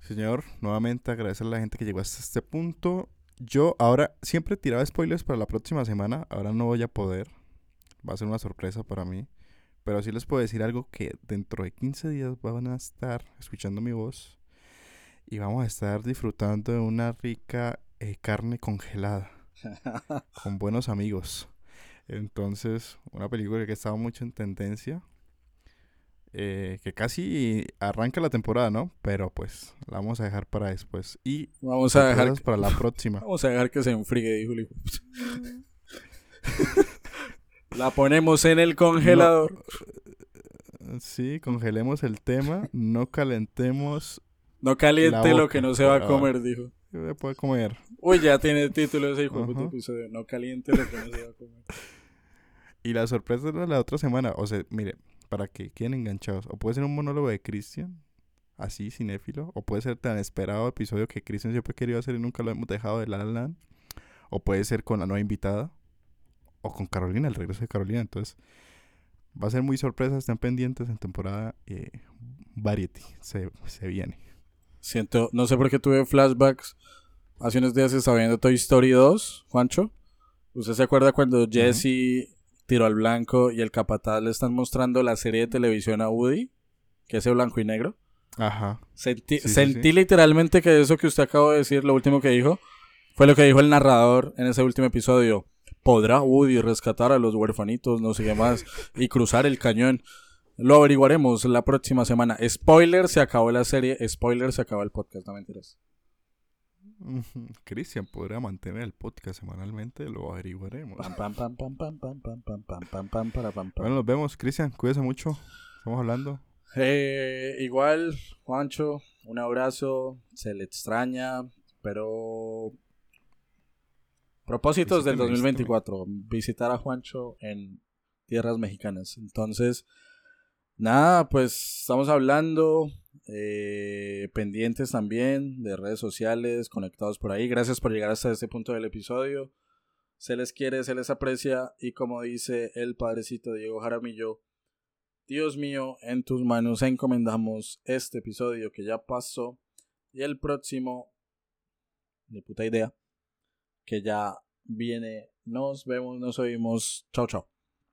Señor, nuevamente agradecer a la gente que llegó hasta este punto. Yo ahora siempre tiraba spoilers para la próxima semana, ahora no voy a poder. Va a ser una sorpresa para mí. Pero sí les puedo decir algo que dentro de 15 días van a estar escuchando mi voz y vamos a estar disfrutando de una rica eh, carne congelada con buenos amigos. Entonces, una película que estaba mucho en tendencia. Eh, que casi arranca la temporada, ¿no? Pero pues la vamos a dejar para después. Y vamos a dejar para la próxima. Vamos a dejar que se enfríe, dijo el la ponemos en el congelador. sí, congelemos el tema. No calentemos. No caliente lo que no se va a comer, dijo. Se puede comer. Uy, ya tiene el título ese hijo de episodio. No caliente lo que no se va a comer. Y la sorpresa de la otra semana, o sea, mire, para que queden enganchados, o puede ser un monólogo de Christian, así, cinéfilo, o puede ser tan esperado episodio que Christian siempre querido hacer y nunca lo hemos dejado de La La o puede ser con la nueva invitada, o con Carolina, el regreso de Carolina, entonces va a ser muy sorpresa, estén pendientes en temporada eh, Variety, se, se viene. Siento, no sé por qué tuve flashbacks. Hace unos días estaba viendo Toy Story 2, Juancho. ¿Usted se acuerda cuando Jesse tiro al blanco y el capataz le están mostrando la serie de televisión a Woody, que es el blanco y negro. Ajá. Sentí, sentí literalmente que eso que usted acabó de decir, lo último que dijo, fue lo que dijo el narrador en ese último episodio. ¿Podrá Woody rescatar a los huerfanitos, no sé qué más, y cruzar el cañón? Lo averiguaremos la próxima semana. Spoiler, se acabó la serie. Spoiler, se acabó el podcast, no mentiras. Cristian podrá mantener el podcast semanalmente, lo averiguaremos. Bueno, nos vemos, Cristian, cuídese mucho. Estamos hablando. Eh, igual, Juancho, un abrazo, se le extraña, pero propósitos del 2024, visitar a Juancho en tierras mexicanas. Entonces, nada, pues estamos hablando, eh, pendientes también de redes sociales, conectados por ahí. Gracias por llegar hasta este punto del episodio. Se les quiere, se les aprecia y como dice el padrecito Diego Jaramillo, Dios mío, en tus manos encomendamos este episodio que ya pasó y el próximo, ni puta idea, que ya viene. Nos vemos, nos oímos. Chao, chao.